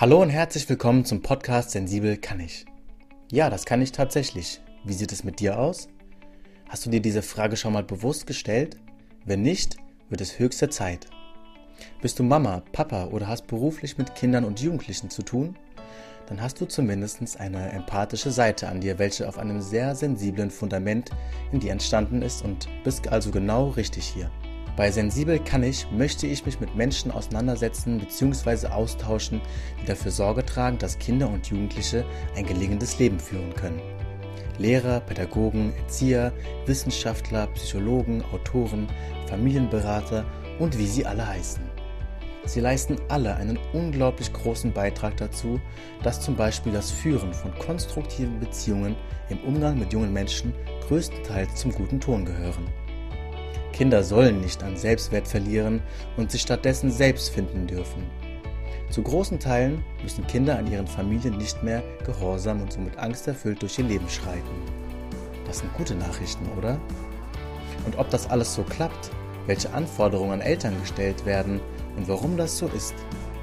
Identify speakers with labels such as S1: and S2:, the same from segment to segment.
S1: Hallo und herzlich willkommen zum Podcast Sensibel kann ich. Ja, das kann ich tatsächlich. Wie sieht es mit dir aus? Hast du dir diese Frage schon mal bewusst gestellt? Wenn nicht, wird es höchste Zeit. Bist du Mama, Papa oder hast beruflich mit Kindern und Jugendlichen zu tun? Dann hast du zumindest eine empathische Seite an dir, welche auf einem sehr sensiblen Fundament in dir entstanden ist und bist also genau richtig hier. Bei Sensibel kann ich, möchte ich mich mit Menschen auseinandersetzen bzw. austauschen, die dafür Sorge tragen, dass Kinder und Jugendliche ein gelingendes Leben führen können. Lehrer, Pädagogen, Erzieher, Wissenschaftler, Psychologen, Autoren, Familienberater und wie sie alle heißen. Sie leisten alle einen unglaublich großen Beitrag dazu, dass zum Beispiel das Führen von konstruktiven Beziehungen im Umgang mit jungen Menschen größtenteils zum guten Ton gehören. Kinder sollen nicht an Selbstwert verlieren und sich stattdessen selbst finden dürfen. Zu großen Teilen müssen Kinder an ihren Familien nicht mehr gehorsam und somit angsterfüllt durch ihr Leben schreiten. Das sind gute Nachrichten, oder? Und ob das alles so klappt, welche Anforderungen an Eltern gestellt werden und warum das so ist,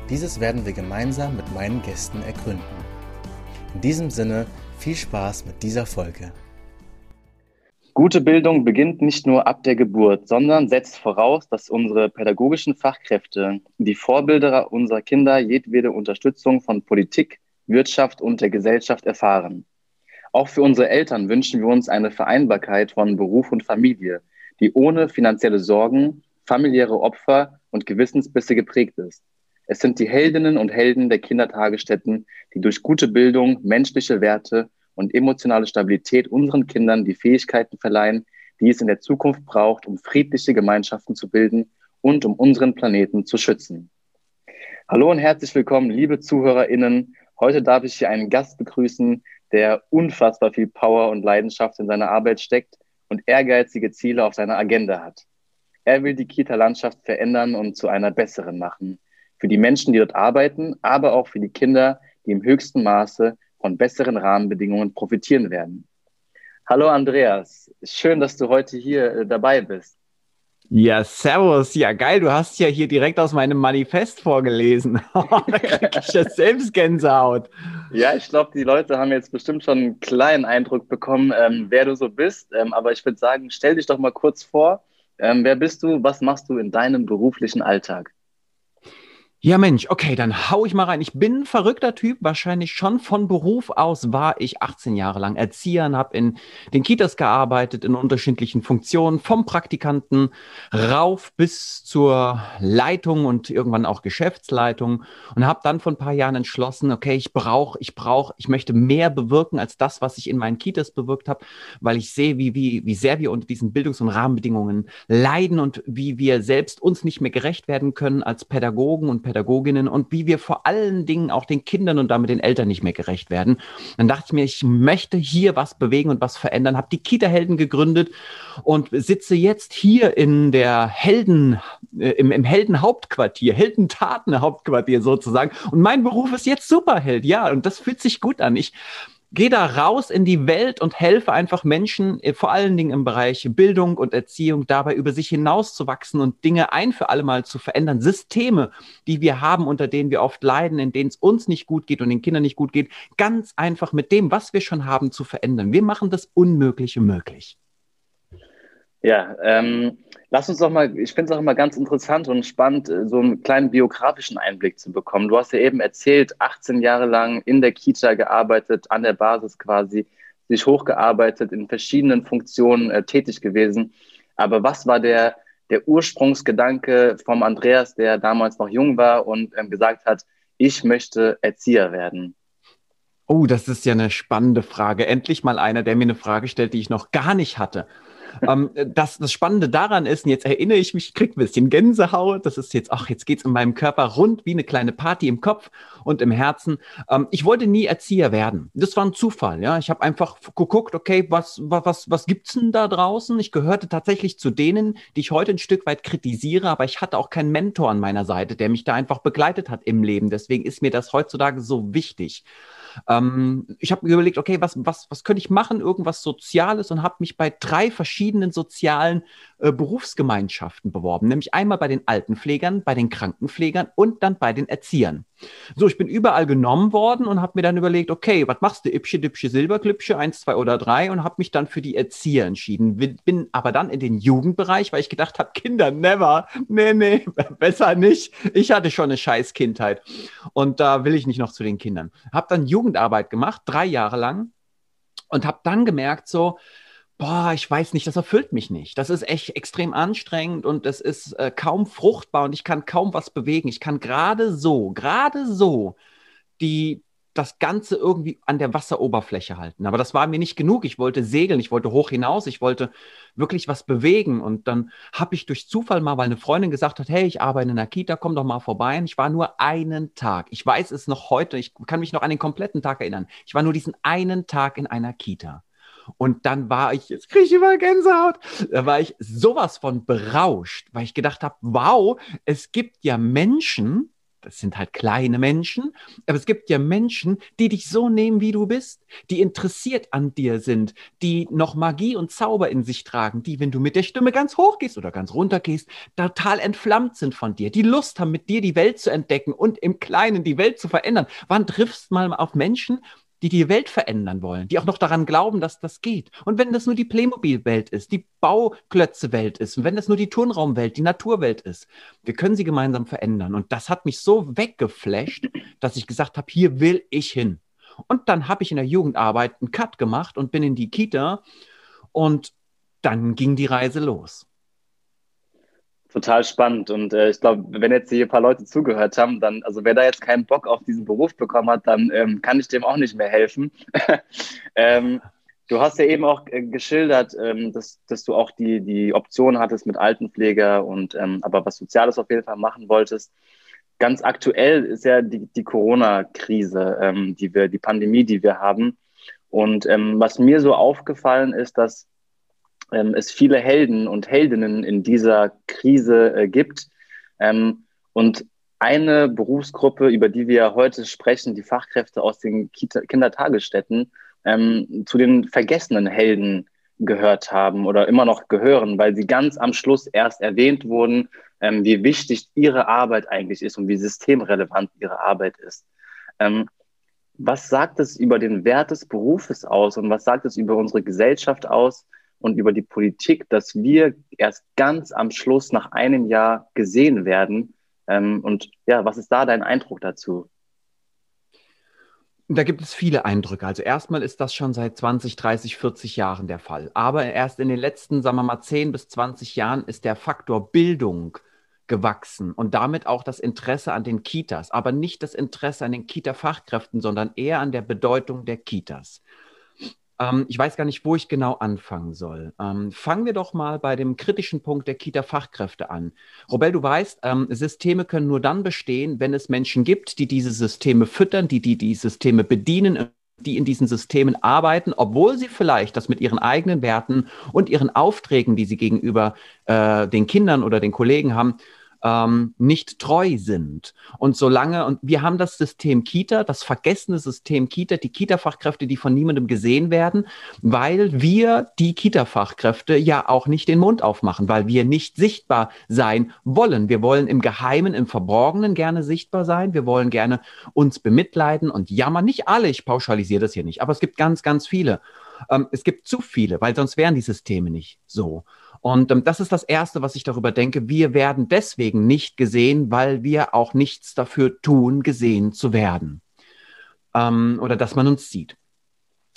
S1: dieses werden wir gemeinsam mit meinen Gästen ergründen. In diesem Sinne viel Spaß mit dieser Folge.
S2: Gute Bildung beginnt nicht nur ab der Geburt, sondern setzt voraus, dass unsere pädagogischen Fachkräfte, die Vorbilder unserer Kinder, jedwede Unterstützung von Politik, Wirtschaft und der Gesellschaft erfahren. Auch für unsere Eltern wünschen wir uns eine Vereinbarkeit von Beruf und Familie, die ohne finanzielle Sorgen, familiäre Opfer und Gewissensbisse geprägt ist. Es sind die Heldinnen und Helden der Kindertagesstätten, die durch gute Bildung menschliche Werte und emotionale Stabilität unseren Kindern die Fähigkeiten verleihen, die es in der Zukunft braucht, um friedliche Gemeinschaften zu bilden und um unseren Planeten zu schützen. Hallo und herzlich willkommen, liebe ZuhörerInnen. Heute darf ich hier einen Gast begrüßen, der unfassbar viel Power und Leidenschaft in seiner Arbeit steckt und ehrgeizige Ziele auf seiner Agenda hat. Er will die Kita-Landschaft verändern und zu einer besseren machen. Für die Menschen, die dort arbeiten, aber auch für die Kinder, die im höchsten Maße von besseren Rahmenbedingungen profitieren werden. Hallo Andreas, schön, dass du heute hier äh, dabei bist.
S3: Ja, servus. Ja, geil. Du hast ja hier direkt aus meinem Manifest vorgelesen. da krieg ich ja selbst Gänsehaut.
S2: Ja, ich glaube, die Leute haben jetzt bestimmt schon einen kleinen Eindruck bekommen, ähm, wer du so bist. Ähm, aber ich würde sagen, stell dich doch mal kurz vor. Ähm, wer bist du? Was machst du in deinem beruflichen Alltag?
S3: Ja, Mensch, okay, dann hau ich mal rein. Ich bin ein verrückter Typ, wahrscheinlich schon von Beruf aus war ich 18 Jahre lang Erzieher und habe in den Kitas gearbeitet, in unterschiedlichen Funktionen, vom Praktikanten rauf bis zur Leitung und irgendwann auch Geschäftsleitung und habe dann vor ein paar Jahren entschlossen, okay, ich brauche, ich brauche, ich möchte mehr bewirken als das, was ich in meinen Kitas bewirkt habe, weil ich sehe, wie, wie, wie sehr wir unter diesen Bildungs- und Rahmenbedingungen leiden und wie wir selbst uns nicht mehr gerecht werden können als Pädagogen und Pädagoginnen und wie wir vor allen Dingen auch den Kindern und damit den Eltern nicht mehr gerecht werden. Dann dachte ich mir, ich möchte hier was bewegen und was verändern, habe die Kita-Helden gegründet und sitze jetzt hier in der Helden, äh, im, im Heldenhauptquartier, Heldentaten-Hauptquartier sozusagen. Und mein Beruf ist jetzt Superheld, ja, und das fühlt sich gut an. Ich Geh da raus in die Welt und helfe einfach Menschen, äh, vor allen Dingen im Bereich Bildung und Erziehung, dabei über sich hinauszuwachsen und Dinge ein für alle Mal zu verändern. Systeme, die wir haben, unter denen wir oft leiden, in denen es uns nicht gut geht und den Kindern nicht gut geht, ganz einfach mit dem, was wir schon haben, zu verändern. Wir machen das Unmögliche möglich.
S2: Ja, ähm, lass uns doch mal, ich finde es auch immer ganz interessant und spannend, äh, so einen kleinen biografischen Einblick zu bekommen. Du hast ja eben erzählt, 18 Jahre lang in der Kita gearbeitet, an der Basis quasi, sich hochgearbeitet, in verschiedenen Funktionen äh, tätig gewesen. Aber was war der, der Ursprungsgedanke vom Andreas, der damals noch jung war und ähm, gesagt hat, ich möchte Erzieher werden?
S3: Oh, das ist ja eine spannende Frage. Endlich mal einer, der mir eine Frage stellt, die ich noch gar nicht hatte ähm, das, das Spannende daran ist, und jetzt erinnere ich mich, ich krieg ein bisschen Gänsehaut. Das ist jetzt, ach, jetzt geht's in meinem Körper rund wie eine kleine Party im Kopf und im Herzen. Ähm, ich wollte nie Erzieher werden. Das war ein Zufall, ja. Ich habe einfach geguckt, okay, was, was, was, was gibt's denn da draußen? Ich gehörte tatsächlich zu denen, die ich heute ein Stück weit kritisiere, aber ich hatte auch keinen Mentor an meiner Seite, der mich da einfach begleitet hat im Leben. Deswegen ist mir das heutzutage so wichtig. Ähm, ich habe mir überlegt, okay, was, was, was könnte ich machen? Irgendwas Soziales und habe mich bei drei verschiedenen sozialen äh, Berufsgemeinschaften beworben. Nämlich einmal bei den Altenpflegern, bei den Krankenpflegern und dann bei den Erziehern. So, ich bin überall genommen worden und habe mir dann überlegt, okay, was machst du? Ipsche, Dipsche, Silberklüppsche, eins, zwei oder drei und habe mich dann für die Erzieher entschieden. Bin aber dann in den Jugendbereich, weil ich gedacht habe, Kinder, never, nee, nee, besser nicht. Ich hatte schon eine scheiß Kindheit und da will ich nicht noch zu den Kindern. Habe dann Jugendarbeit gemacht, drei Jahre lang und habe dann gemerkt, so, boah, ich weiß nicht, das erfüllt mich nicht. Das ist echt extrem anstrengend und es ist äh, kaum fruchtbar und ich kann kaum was bewegen. Ich kann gerade so, gerade so die, das Ganze irgendwie an der Wasseroberfläche halten. Aber das war mir nicht genug. Ich wollte segeln, ich wollte hoch hinaus, ich wollte wirklich was bewegen. Und dann habe ich durch Zufall mal, weil eine Freundin gesagt hat, hey, ich arbeite in der Kita, komm doch mal vorbei. Und ich war nur einen Tag. Ich weiß es noch heute, ich kann mich noch an den kompletten Tag erinnern. Ich war nur diesen einen Tag in einer Kita. Und dann war ich, jetzt kriege ich immer Gänsehaut, da war ich sowas von berauscht, weil ich gedacht habe, wow, es gibt ja Menschen, das sind halt kleine Menschen, aber es gibt ja Menschen, die dich so nehmen, wie du bist, die interessiert an dir sind, die noch Magie und Zauber in sich tragen, die, wenn du mit der Stimme ganz hoch gehst oder ganz runter gehst, total entflammt sind von dir, die Lust haben, mit dir die Welt zu entdecken und im Kleinen die Welt zu verändern. Wann triffst du mal auf Menschen, die die Welt verändern wollen, die auch noch daran glauben, dass das geht. Und wenn das nur die Playmobil-Welt ist, die Bauklötze-Welt ist, und wenn das nur die Turnraumwelt, die Naturwelt ist, wir können sie gemeinsam verändern. Und das hat mich so weggeflasht, dass ich gesagt habe, hier will ich hin. Und dann habe ich in der Jugendarbeit einen Cut gemacht und bin in die Kita und dann ging die Reise los.
S2: Total spannend. Und äh, ich glaube, wenn jetzt hier ein paar Leute zugehört haben, dann, also wer da jetzt keinen Bock auf diesen Beruf bekommen hat, dann ähm, kann ich dem auch nicht mehr helfen. ähm, du hast ja eben auch äh, geschildert, ähm, dass, dass du auch die, die Option hattest mit Altenpfleger und ähm, aber was Soziales auf jeden Fall machen wolltest. Ganz aktuell ist ja die, die Corona-Krise, ähm, die wir, die Pandemie, die wir haben. Und ähm, was mir so aufgefallen ist, dass ähm, es viele Helden und Heldinnen in dieser Krise äh, gibt. Ähm, und eine Berufsgruppe, über die wir heute sprechen, die Fachkräfte aus den Kita Kindertagesstätten, ähm, zu den vergessenen Helden gehört haben oder immer noch gehören, weil sie ganz am Schluss erst erwähnt wurden, ähm, wie wichtig ihre Arbeit eigentlich ist und wie systemrelevant ihre Arbeit ist. Ähm, was sagt es über den Wert des Berufes aus und was sagt es über unsere Gesellschaft aus, und über die Politik, dass wir erst ganz am Schluss nach einem Jahr gesehen werden. Ähm, und ja, was ist da dein Eindruck dazu?
S3: Da gibt es viele Eindrücke. Also erstmal ist das schon seit 20, 30, 40 Jahren der Fall. Aber erst in den letzten, sagen wir mal, 10 bis 20 Jahren ist der Faktor Bildung gewachsen und damit auch das Interesse an den Kitas, aber nicht das Interesse an den Kita-Fachkräften, sondern eher an der Bedeutung der Kitas. Ähm, ich weiß gar nicht, wo ich genau anfangen soll. Ähm, fangen wir doch mal bei dem kritischen Punkt der Kita-Fachkräfte an. Robel, du weißt, ähm, Systeme können nur dann bestehen, wenn es Menschen gibt, die diese Systeme füttern, die die, die Systeme bedienen die in diesen Systemen arbeiten, obwohl sie vielleicht das mit ihren eigenen Werten und ihren Aufträgen, die sie gegenüber äh, den Kindern oder den Kollegen haben, ähm, nicht treu sind. Und solange, und wir haben das System Kita, das vergessene System Kita, die Kita-Fachkräfte, die von niemandem gesehen werden, weil wir die Kita-Fachkräfte ja auch nicht den Mund aufmachen, weil wir nicht sichtbar sein wollen. Wir wollen im Geheimen, im Verborgenen gerne sichtbar sein. Wir wollen gerne uns bemitleiden und jammern. Nicht alle, ich pauschalisiere das hier nicht, aber es gibt ganz, ganz viele. Ähm, es gibt zu viele, weil sonst wären die Systeme nicht so. Und ähm, das ist das Erste, was ich darüber denke. Wir werden deswegen nicht gesehen, weil wir auch nichts dafür tun, gesehen zu werden. Ähm, oder dass man uns sieht.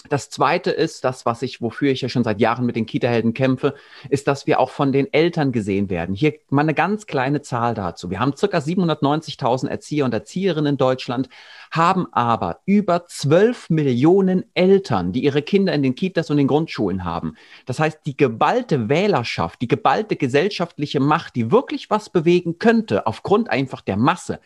S3: Das zweite ist, das, was ich, wofür ich ja schon seit Jahren mit den Kita-Helden kämpfe, ist, dass wir auch von den Eltern gesehen werden. Hier mal eine ganz kleine Zahl dazu. Wir haben circa 790.000 Erzieher und Erzieherinnen in Deutschland, haben aber über 12 Millionen Eltern, die ihre Kinder in den Kitas und den Grundschulen haben. Das heißt, die geballte Wählerschaft, die geballte gesellschaftliche Macht, die wirklich was bewegen könnte, aufgrund einfach der Masse,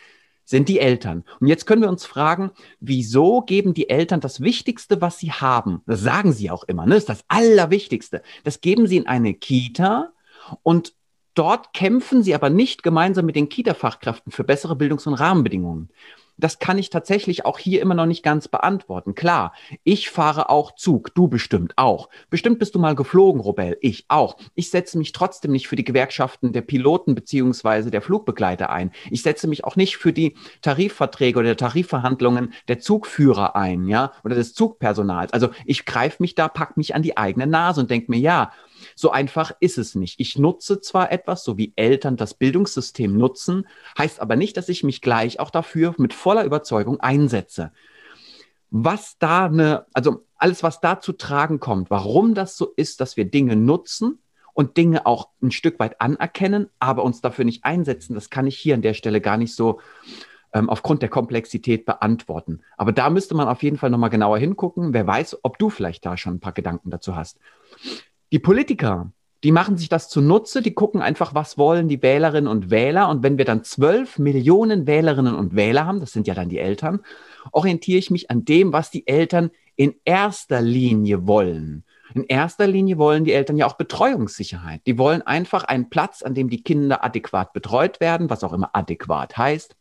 S3: sind die Eltern. Und jetzt können wir uns fragen, wieso geben die Eltern das Wichtigste, was sie haben? Das sagen sie auch immer, ne? Das ist das Allerwichtigste. Das geben sie in eine Kita und dort kämpfen sie aber nicht gemeinsam mit den Kita-Fachkräften für bessere Bildungs- und Rahmenbedingungen. Das kann ich tatsächlich auch hier immer noch nicht ganz beantworten. Klar, ich fahre auch Zug, du bestimmt auch. Bestimmt bist du mal geflogen, Robel, ich auch. Ich setze mich trotzdem nicht für die Gewerkschaften der Piloten beziehungsweise der Flugbegleiter ein. Ich setze mich auch nicht für die Tarifverträge oder Tarifverhandlungen der Zugführer ein, ja, oder des Zugpersonals. Also ich greife mich da, pack mich an die eigene Nase und denke mir, ja, so einfach ist es nicht. Ich nutze zwar etwas, so wie Eltern das Bildungssystem nutzen, heißt aber nicht, dass ich mich gleich auch dafür mit voller Überzeugung einsetze. Was da eine, also alles, was da zu tragen kommt, warum das so ist, dass wir Dinge nutzen und Dinge auch ein Stück weit anerkennen, aber uns dafür nicht einsetzen, das kann ich hier an der Stelle gar nicht so ähm, aufgrund der Komplexität beantworten. Aber da müsste man auf jeden Fall nochmal genauer hingucken. Wer weiß, ob du vielleicht da schon ein paar Gedanken dazu hast. Die Politiker, die machen sich das zunutze, die gucken einfach, was wollen die Wählerinnen und Wähler. Und wenn wir dann zwölf Millionen Wählerinnen und Wähler haben, das sind ja dann die Eltern, orientiere ich mich an dem, was die Eltern in erster Linie wollen. In erster Linie wollen die Eltern ja auch Betreuungssicherheit. Die wollen einfach einen Platz, an dem die Kinder adäquat betreut werden, was auch immer adäquat heißt.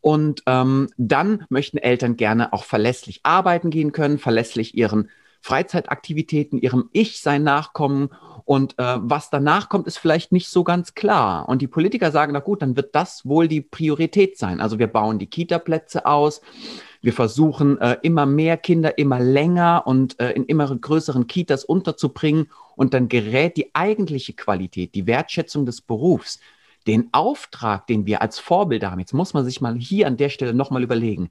S3: Und ähm, dann möchten Eltern gerne auch verlässlich arbeiten gehen können, verlässlich ihren Freizeitaktivitäten, ihrem Ich-Sein nachkommen. Und äh, was danach kommt, ist vielleicht nicht so ganz klar. Und die Politiker sagen, na gut, dann wird das wohl die Priorität sein. Also wir bauen die Kita-Plätze aus. Wir versuchen äh, immer mehr Kinder immer länger und äh, in immer größeren Kitas unterzubringen. Und dann gerät die eigentliche Qualität, die Wertschätzung des Berufs, den Auftrag, den wir als Vorbilder haben. Jetzt muss man sich mal hier an der Stelle nochmal überlegen.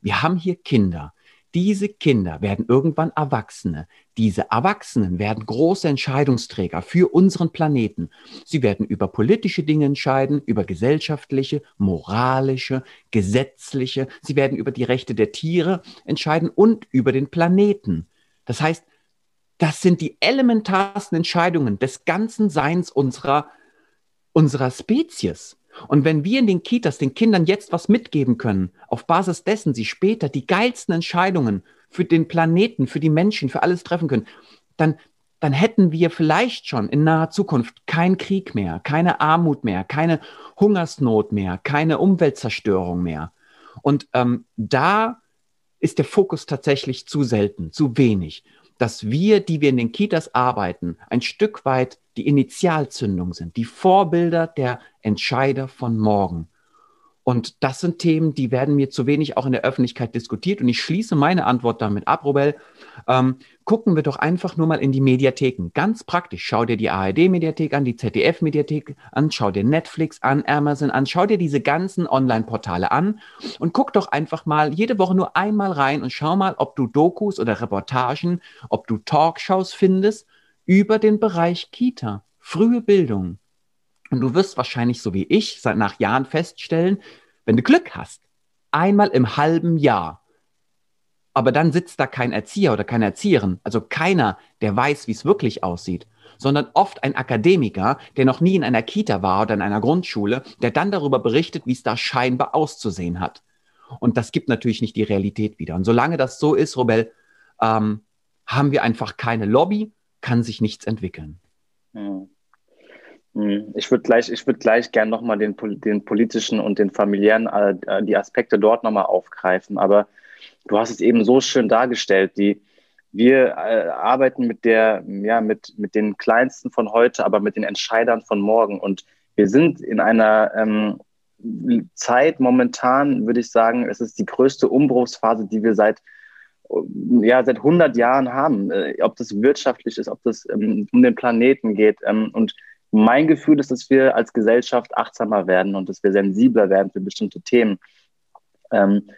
S3: Wir haben hier Kinder, diese Kinder werden irgendwann Erwachsene. Diese Erwachsenen werden große Entscheidungsträger für unseren Planeten. Sie werden über politische Dinge entscheiden, über gesellschaftliche, moralische, gesetzliche. Sie werden über die Rechte der Tiere entscheiden und über den Planeten. Das heißt, das sind die elementarsten Entscheidungen des ganzen Seins unserer, unserer Spezies. Und wenn wir in den Kitas den Kindern jetzt was mitgeben können, auf Basis dessen sie später die geilsten Entscheidungen für den Planeten, für die Menschen, für alles treffen können, dann, dann hätten wir vielleicht schon in naher Zukunft keinen Krieg mehr, keine Armut mehr, keine Hungersnot mehr, keine Umweltzerstörung mehr. Und ähm, da ist der Fokus tatsächlich zu selten, zu wenig dass wir, die wir in den Kitas arbeiten, ein Stück weit die Initialzündung sind, die Vorbilder der Entscheider von morgen. Und das sind Themen, die werden mir zu wenig auch in der Öffentlichkeit diskutiert. Und ich schließe meine Antwort damit ab, Robel. Ähm, gucken wir doch einfach nur mal in die Mediatheken. Ganz praktisch. Schau dir die ARD-Mediathek an, die ZDF-Mediathek an, schau dir Netflix an, Amazon an, schau dir diese ganzen Online-Portale an und guck doch einfach mal jede Woche nur einmal rein und schau mal, ob du Dokus oder Reportagen, ob du Talkshows findest über den Bereich Kita, frühe Bildung. Und du wirst wahrscheinlich, so wie ich, seit nach Jahren feststellen, wenn du Glück hast, einmal im halben Jahr. Aber dann sitzt da kein Erzieher oder keine Erzieherin, also keiner, der weiß, wie es wirklich aussieht, sondern oft ein Akademiker, der noch nie in einer Kita war oder in einer Grundschule, der dann darüber berichtet, wie es da scheinbar auszusehen hat. Und das gibt natürlich nicht die Realität wieder. Und solange das so ist, Robel, ähm, haben wir einfach keine Lobby, kann sich nichts entwickeln.
S2: Mhm. Hm, ich würde gleich, ich gleich gern nochmal den, den politischen und den familiären, äh, die Aspekte dort nochmal aufgreifen. Aber du hast es eben so schön dargestellt. Die, wir äh, arbeiten mit der, ja, mit, mit den Kleinsten von heute, aber mit den Entscheidern von morgen. Und wir sind in einer ähm, Zeit momentan, würde ich sagen, es ist die größte Umbruchsphase, die wir seit ja, seit 100 Jahren haben, äh, ob das wirtschaftlich ist, ob das ähm, um den Planeten geht. Ähm, und mein Gefühl ist, dass wir als Gesellschaft achtsamer werden und dass wir sensibler werden für bestimmte Themen. Ähm,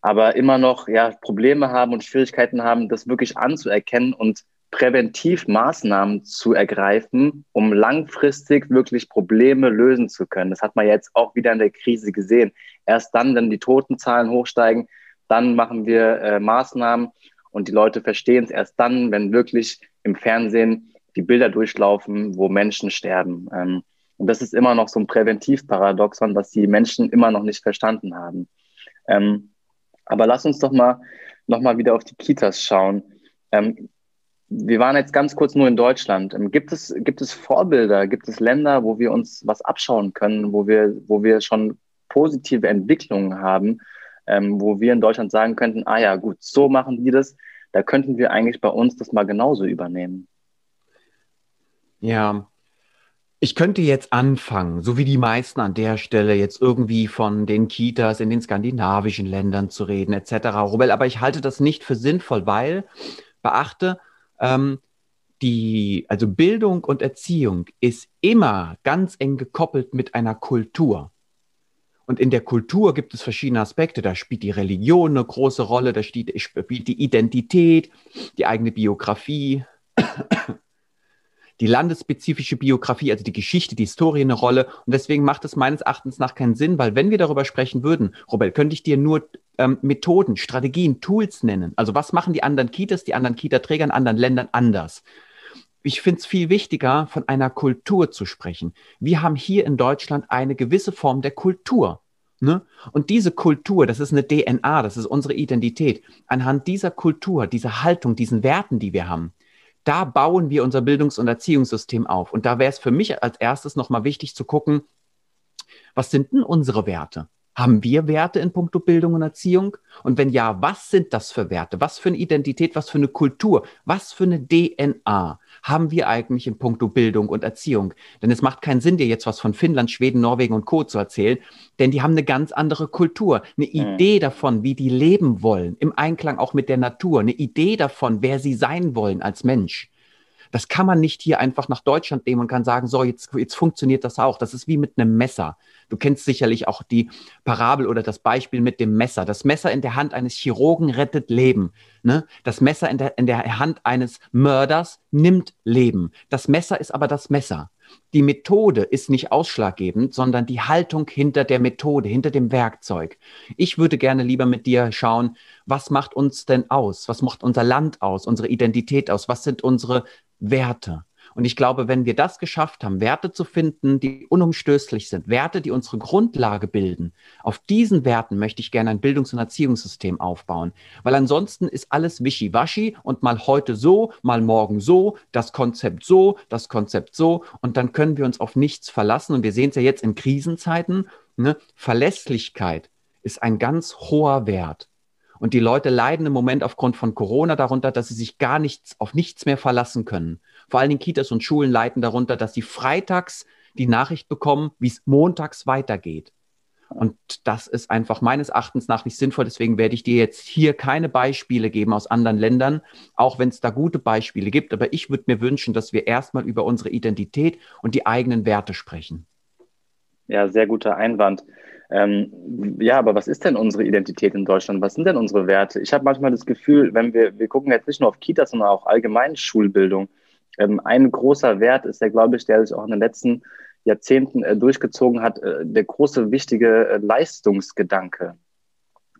S2: aber immer noch ja, Probleme haben und Schwierigkeiten haben, das wirklich anzuerkennen und präventiv Maßnahmen zu ergreifen, um langfristig wirklich Probleme lösen zu können. Das hat man jetzt auch wieder in der Krise gesehen. Erst dann, wenn die Totenzahlen hochsteigen, dann machen wir äh, Maßnahmen und die Leute verstehen es erst dann, wenn wirklich im Fernsehen die Bilder durchlaufen, wo Menschen sterben. Ähm, und das ist immer noch so ein Präventivparadoxon, was die Menschen immer noch nicht verstanden haben. Ähm, aber lass uns doch mal noch mal wieder auf die Kitas schauen. Ähm, wir waren jetzt ganz kurz nur in Deutschland. Ähm, gibt es, gibt es Vorbilder, gibt es Länder, wo wir uns was abschauen können, wo wir, wo wir schon positive Entwicklungen haben, ähm, wo wir in Deutschland sagen könnten, ah ja, gut, so machen die das, da könnten wir eigentlich bei uns das mal genauso übernehmen.
S3: Ja, ich könnte jetzt anfangen, so wie die meisten an der Stelle, jetzt irgendwie von den Kitas in den skandinavischen Ländern zu reden, etc. Robel, aber ich halte das nicht für sinnvoll, weil, beachte, ähm, die, also Bildung und Erziehung ist immer ganz eng gekoppelt mit einer Kultur. Und in der Kultur gibt es verschiedene Aspekte. Da spielt die Religion eine große Rolle, da spielt die Identität, die eigene Biografie, die landesspezifische Biografie, also die Geschichte, die Historie eine Rolle. Und deswegen macht es meines Erachtens nach keinen Sinn, weil wenn wir darüber sprechen würden, Robert, könnte ich dir nur ähm, Methoden, Strategien, Tools nennen. Also was machen die anderen Kitas, die anderen Kita-Träger in anderen Ländern anders? Ich finde es viel wichtiger, von einer Kultur zu sprechen. Wir haben hier in Deutschland eine gewisse Form der Kultur. Ne? Und diese Kultur, das ist eine DNA, das ist unsere Identität. Anhand dieser Kultur, dieser Haltung, diesen Werten, die wir haben, da bauen wir unser Bildungs- und Erziehungssystem auf. Und da wäre es für mich als erstes nochmal wichtig zu gucken, was sind denn unsere Werte? Haben wir Werte in puncto Bildung und Erziehung? Und wenn ja, was sind das für Werte? Was für eine Identität? Was für eine Kultur? Was für eine DNA haben wir eigentlich in puncto Bildung und Erziehung? Denn es macht keinen Sinn, dir jetzt was von Finnland, Schweden, Norwegen und Co. zu erzählen, denn die haben eine ganz andere Kultur, eine mhm. Idee davon, wie die leben wollen, im Einklang auch mit der Natur, eine Idee davon, wer sie sein wollen als Mensch. Das kann man nicht hier einfach nach Deutschland nehmen und kann sagen, so, jetzt, jetzt funktioniert das auch. Das ist wie mit einem Messer. Du kennst sicherlich auch die Parabel oder das Beispiel mit dem Messer. Das Messer in der Hand eines Chirurgen rettet Leben. Ne? Das Messer in der, in der Hand eines Mörders nimmt Leben. Das Messer ist aber das Messer. Die Methode ist nicht ausschlaggebend, sondern die Haltung hinter der Methode, hinter dem Werkzeug. Ich würde gerne lieber mit dir schauen, was macht uns denn aus? Was macht unser Land aus? Unsere Identität aus? Was sind unsere Werte? Und ich glaube, wenn wir das geschafft haben, Werte zu finden, die unumstößlich sind, Werte, die unsere Grundlage bilden, auf diesen Werten möchte ich gerne ein Bildungs- und Erziehungssystem aufbauen. Weil ansonsten ist alles wischiwaschi und mal heute so, mal morgen so, das Konzept so, das Konzept so. Und dann können wir uns auf nichts verlassen. Und wir sehen es ja jetzt in Krisenzeiten. Ne? Verlässlichkeit ist ein ganz hoher Wert. Und die Leute leiden im Moment aufgrund von Corona darunter, dass sie sich gar nichts, auf nichts mehr verlassen können. Vor allen Dingen Kitas und Schulen leiden darunter, dass sie freitags die Nachricht bekommen, wie es montags weitergeht. Und das ist einfach meines Erachtens nach nicht sinnvoll. Deswegen werde ich dir jetzt hier keine Beispiele geben aus anderen Ländern, auch wenn es da gute Beispiele gibt. Aber ich würde mir wünschen, dass wir erstmal über unsere Identität und die eigenen Werte sprechen.
S2: Ja, sehr guter Einwand. Ähm, ja, aber was ist denn unsere Identität in Deutschland? Was sind denn unsere Werte? Ich habe manchmal das Gefühl, wenn wir, wir gucken jetzt nicht nur auf Kitas, sondern auch allgemein Schulbildung. Ähm, ein großer Wert ist der, glaube ich, der sich auch in den letzten Jahrzehnten äh, durchgezogen hat, äh, der große, wichtige äh, Leistungsgedanke.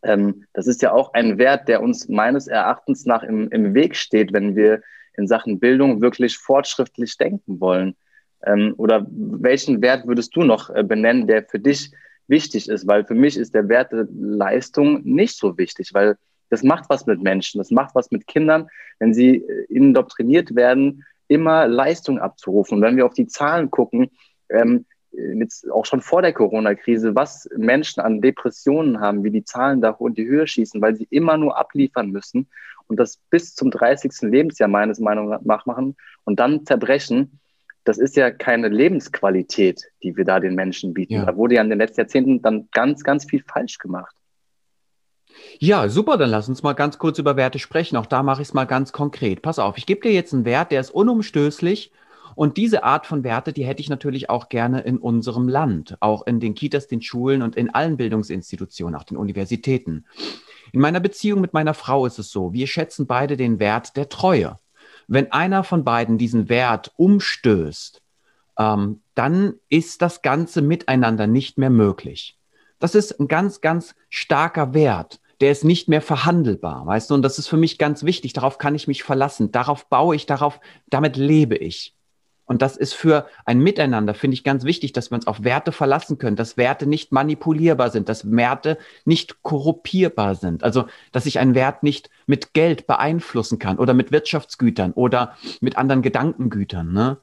S2: Ähm, das ist ja auch ein Wert, der uns meines Erachtens nach im, im Weg steht, wenn wir in Sachen Bildung wirklich fortschrittlich denken wollen. Ähm, oder welchen Wert würdest du noch äh, benennen, der für dich wichtig ist? Weil für mich ist der Wert der Leistung nicht so wichtig, weil das macht was mit Menschen, das macht was mit Kindern, wenn sie äh, indoktriniert werden, immer Leistung abzurufen. Und wenn wir auf die Zahlen gucken, ähm, jetzt auch schon vor der Corona-Krise, was Menschen an Depressionen haben, wie die Zahlen da in die Höhe schießen, weil sie immer nur abliefern müssen und das bis zum 30. Lebensjahr meines Meinung nach machen und dann zerbrechen, das ist ja keine Lebensqualität, die wir da den Menschen bieten. Ja. Da wurde ja in den letzten Jahrzehnten dann ganz, ganz viel falsch gemacht.
S3: Ja, super, dann lass uns mal ganz kurz über Werte sprechen. Auch da mache ich es mal ganz konkret. Pass auf, ich gebe dir jetzt einen Wert, der ist unumstößlich. Und diese Art von Werte, die hätte ich natürlich auch gerne in unserem Land, auch in den Kitas, den Schulen und in allen Bildungsinstitutionen, auch den Universitäten. In meiner Beziehung mit meiner Frau ist es so, wir schätzen beide den Wert der Treue. Wenn einer von beiden diesen Wert umstößt, ähm, dann ist das Ganze miteinander nicht mehr möglich. Das ist ein ganz, ganz starker Wert der ist nicht mehr verhandelbar, weißt du? Und das ist für mich ganz wichtig. Darauf kann ich mich verlassen. Darauf baue ich, darauf, damit lebe ich. Und das ist für ein Miteinander, finde ich ganz wichtig, dass wir uns auf Werte verlassen können, dass Werte nicht manipulierbar sind, dass Werte nicht korrupierbar sind. Also, dass ich einen Wert nicht mit Geld beeinflussen kann oder mit Wirtschaftsgütern oder mit anderen Gedankengütern. Ne?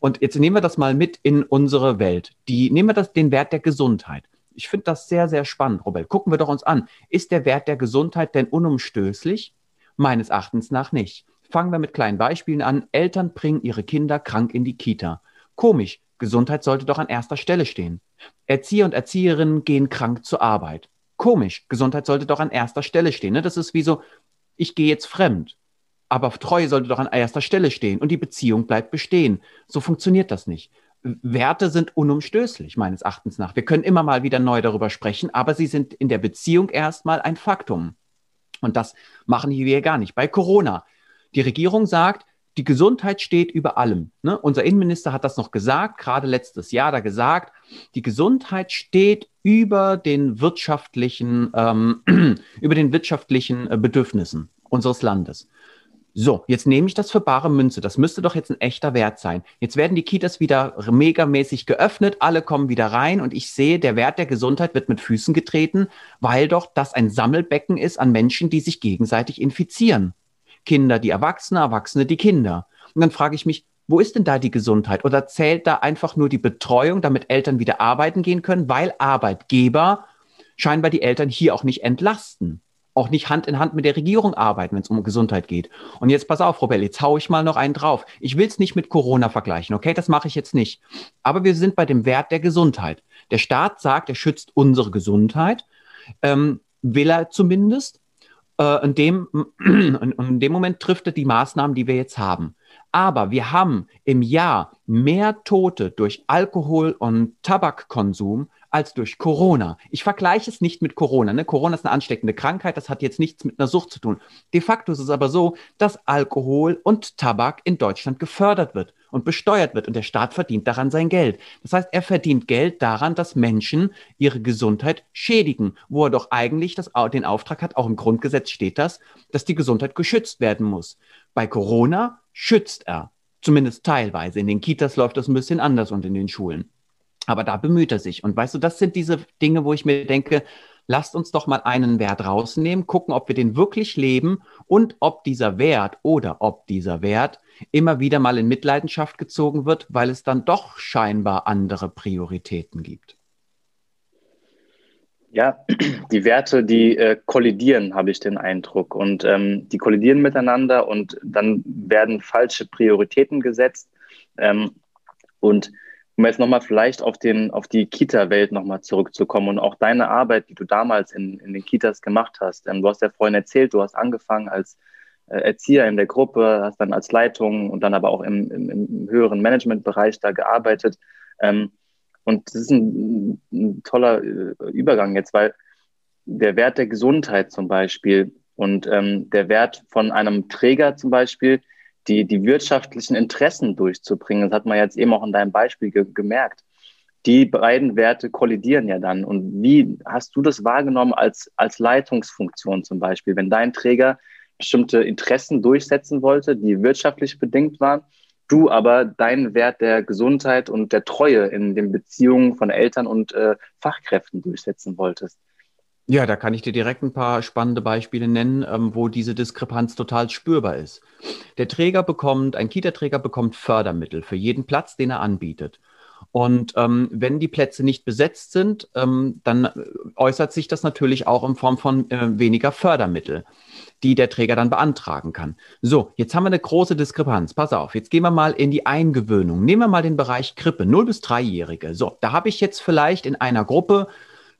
S3: Und jetzt nehmen wir das mal mit in unsere Welt. Die, nehmen wir das, den Wert der Gesundheit. Ich finde das sehr, sehr spannend, Robert. Gucken wir doch uns an. Ist der Wert der Gesundheit denn unumstößlich? Meines Erachtens nach nicht. Fangen wir mit kleinen Beispielen an. Eltern bringen ihre Kinder krank in die Kita. Komisch, Gesundheit sollte doch an erster Stelle stehen. Erzieher und Erzieherinnen gehen krank zur Arbeit. Komisch, Gesundheit sollte doch an erster Stelle stehen. Ne? Das ist wie so, ich gehe jetzt fremd. Aber Treue sollte doch an erster Stelle stehen und die Beziehung bleibt bestehen. So funktioniert das nicht. Werte sind unumstößlich, meines Erachtens nach. Wir können immer mal wieder neu darüber sprechen, aber sie sind in der Beziehung erstmal ein Faktum. Und das machen wir gar nicht. Bei Corona die Regierung sagt, die Gesundheit steht über allem. Ne? Unser Innenminister hat das noch gesagt, gerade letztes Jahr da gesagt, die Gesundheit steht über den wirtschaftlichen, ähm, über den wirtschaftlichen äh, Bedürfnissen unseres Landes. So, jetzt nehme ich das für bare Münze. Das müsste doch jetzt ein echter Wert sein. Jetzt werden die Kitas wieder megamäßig geöffnet, alle kommen wieder rein und ich sehe, der Wert der Gesundheit wird mit Füßen getreten, weil doch das ein Sammelbecken ist an Menschen, die sich gegenseitig infizieren. Kinder die Erwachsene, Erwachsene die Kinder. Und dann frage ich mich, wo ist denn da die Gesundheit? Oder zählt da einfach nur die Betreuung, damit Eltern wieder arbeiten gehen können, weil Arbeitgeber scheinbar die Eltern hier auch nicht entlasten? Auch nicht Hand in Hand mit der Regierung arbeiten, wenn es um Gesundheit geht. Und jetzt pass auf, Robert, jetzt hau ich mal noch einen drauf. Ich will es nicht mit Corona vergleichen, okay? Das mache ich jetzt nicht. Aber wir sind bei dem Wert der Gesundheit. Der Staat sagt, er schützt unsere Gesundheit, ähm, will er zumindest äh, in, dem, in dem Moment trifft er die Maßnahmen, die wir jetzt haben. Aber wir haben im Jahr mehr Tote durch Alkohol- und Tabakkonsum als durch Corona. Ich vergleiche es nicht mit Corona. Ne? Corona ist eine ansteckende Krankheit, das hat jetzt nichts mit einer Sucht zu tun. De facto ist es aber so, dass Alkohol und Tabak in Deutschland gefördert wird und besteuert wird und der Staat verdient daran sein Geld. Das heißt, er verdient Geld daran, dass Menschen ihre Gesundheit schädigen, wo er doch eigentlich das, den Auftrag hat, auch im Grundgesetz steht das, dass die Gesundheit geschützt werden muss. Bei Corona schützt er, zumindest teilweise. In den Kitas läuft das ein bisschen anders und in den Schulen. Aber da bemüht er sich. Und weißt du, das sind diese Dinge, wo ich mir denke, lasst uns doch mal einen Wert rausnehmen, gucken, ob wir den wirklich leben und ob dieser Wert oder ob dieser Wert immer wieder mal in Mitleidenschaft gezogen wird, weil es dann doch scheinbar andere Prioritäten gibt.
S2: Ja, die Werte, die äh, kollidieren, habe ich den Eindruck. Und ähm, die kollidieren miteinander und dann werden falsche Prioritäten gesetzt. Ähm, und um jetzt nochmal vielleicht auf, den, auf die Kita-Welt nochmal zurückzukommen und auch deine Arbeit, die du damals in, in den Kitas gemacht hast. Ähm, du hast ja vorhin erzählt, du hast angefangen als äh, Erzieher in der Gruppe, hast dann als Leitung und dann aber auch im, im, im höheren Managementbereich da gearbeitet. Ähm, und das ist ein, ein toller äh, Übergang jetzt, weil der Wert der Gesundheit zum Beispiel und ähm, der Wert von einem Träger zum Beispiel, die, die wirtschaftlichen Interessen durchzubringen. Das hat man jetzt eben auch in deinem Beispiel ge gemerkt. Die beiden Werte kollidieren ja dann. Und wie hast du das wahrgenommen als, als Leitungsfunktion zum Beispiel, wenn dein Träger bestimmte Interessen durchsetzen wollte, die wirtschaftlich bedingt waren, du aber deinen Wert der Gesundheit und der Treue in den Beziehungen von Eltern und äh, Fachkräften durchsetzen wolltest?
S3: Ja, da kann ich dir direkt ein paar spannende Beispiele nennen, ähm, wo diese Diskrepanz total spürbar ist. Der Träger bekommt, ein Kita-Träger bekommt Fördermittel für jeden Platz, den er anbietet. Und ähm, wenn die Plätze nicht besetzt sind, ähm, dann äußert sich das natürlich auch in Form von äh, weniger Fördermittel, die der Träger dann beantragen kann. So, jetzt haben wir eine große Diskrepanz. Pass auf, jetzt gehen wir mal in die Eingewöhnung. Nehmen wir mal den Bereich Krippe, 0 bis 3-Jährige. So, da habe ich jetzt vielleicht in einer Gruppe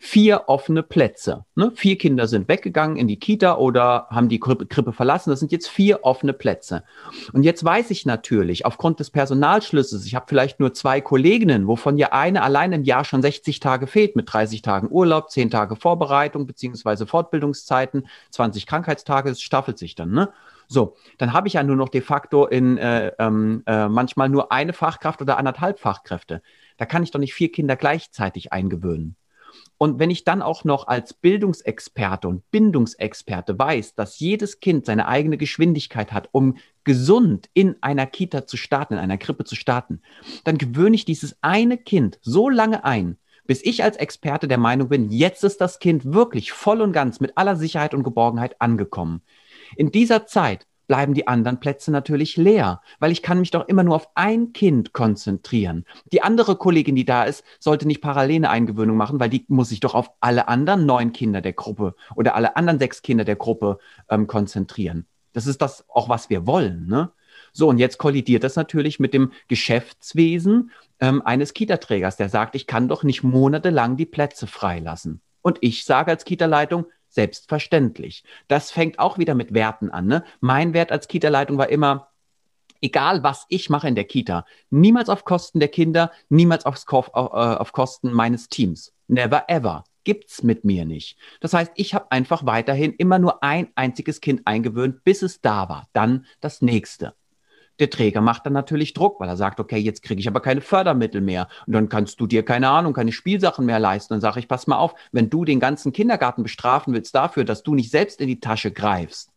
S3: vier offene Plätze. Ne? Vier Kinder sind weggegangen in die Kita oder haben die Krippe, verlassen. Das sind jetzt vier offene Plätze. Und jetzt weiß ich natürlich, aufgrund des Personalschlüssels, ich habe vielleicht nur zwei Kolleginnen, wovon ja eine allein im Jahr schon 60 Tage fehlt, mit 30 Tagen Urlaub, 10 Tage Vorbereitung beziehungsweise Fortbildungszeiten, 20 Krankheitstage, es staffelt sich dann. Ne? So, dann habe ich ja nur noch de facto in äh, ähm, äh, manchmal nur eine Fachkraft oder anderthalb Fachkräfte. Da kann ich doch nicht vier Kinder gleichzeitig eingewöhnen. Und wenn ich dann auch noch als Bildungsexperte und Bindungsexperte weiß, dass jedes Kind seine eigene Geschwindigkeit hat, um gesund in einer Kita zu starten, in einer Krippe zu starten, dann gewöhne ich dieses eine Kind so lange ein, bis ich als Experte der Meinung bin, jetzt ist das Kind wirklich voll und ganz mit aller Sicherheit und Geborgenheit angekommen. In dieser Zeit bleiben die anderen Plätze natürlich leer, weil ich kann mich doch immer nur auf ein Kind konzentrieren. Die andere Kollegin, die da ist, sollte nicht parallel eine Eingewöhnung machen, weil die muss sich doch auf alle anderen neun Kinder der Gruppe oder alle anderen sechs Kinder der Gruppe ähm, konzentrieren. Das ist das auch, was wir wollen. Ne? So, und jetzt kollidiert das natürlich mit dem Geschäftswesen ähm, eines Kita-Trägers, der sagt, ich kann doch nicht monatelang die Plätze freilassen. Und ich sage als Kita-Leitung, selbstverständlich. Das fängt auch wieder mit Werten an. Ne? Mein Wert als Kita-Leitung war immer, egal was ich mache in der Kita, niemals auf Kosten der Kinder, niemals auf, auf, äh, auf Kosten meines Teams. Never ever. Gibt's mit mir nicht. Das heißt, ich habe einfach weiterhin immer nur ein einziges Kind eingewöhnt, bis es da war. Dann das nächste. Der Träger macht dann natürlich Druck, weil er sagt, okay, jetzt kriege ich aber keine Fördermittel mehr. Und dann kannst du dir, keine Ahnung, keine Spielsachen mehr leisten. Dann sage ich, pass mal auf, wenn du den ganzen Kindergarten bestrafen willst dafür, dass du nicht selbst in die Tasche greifst,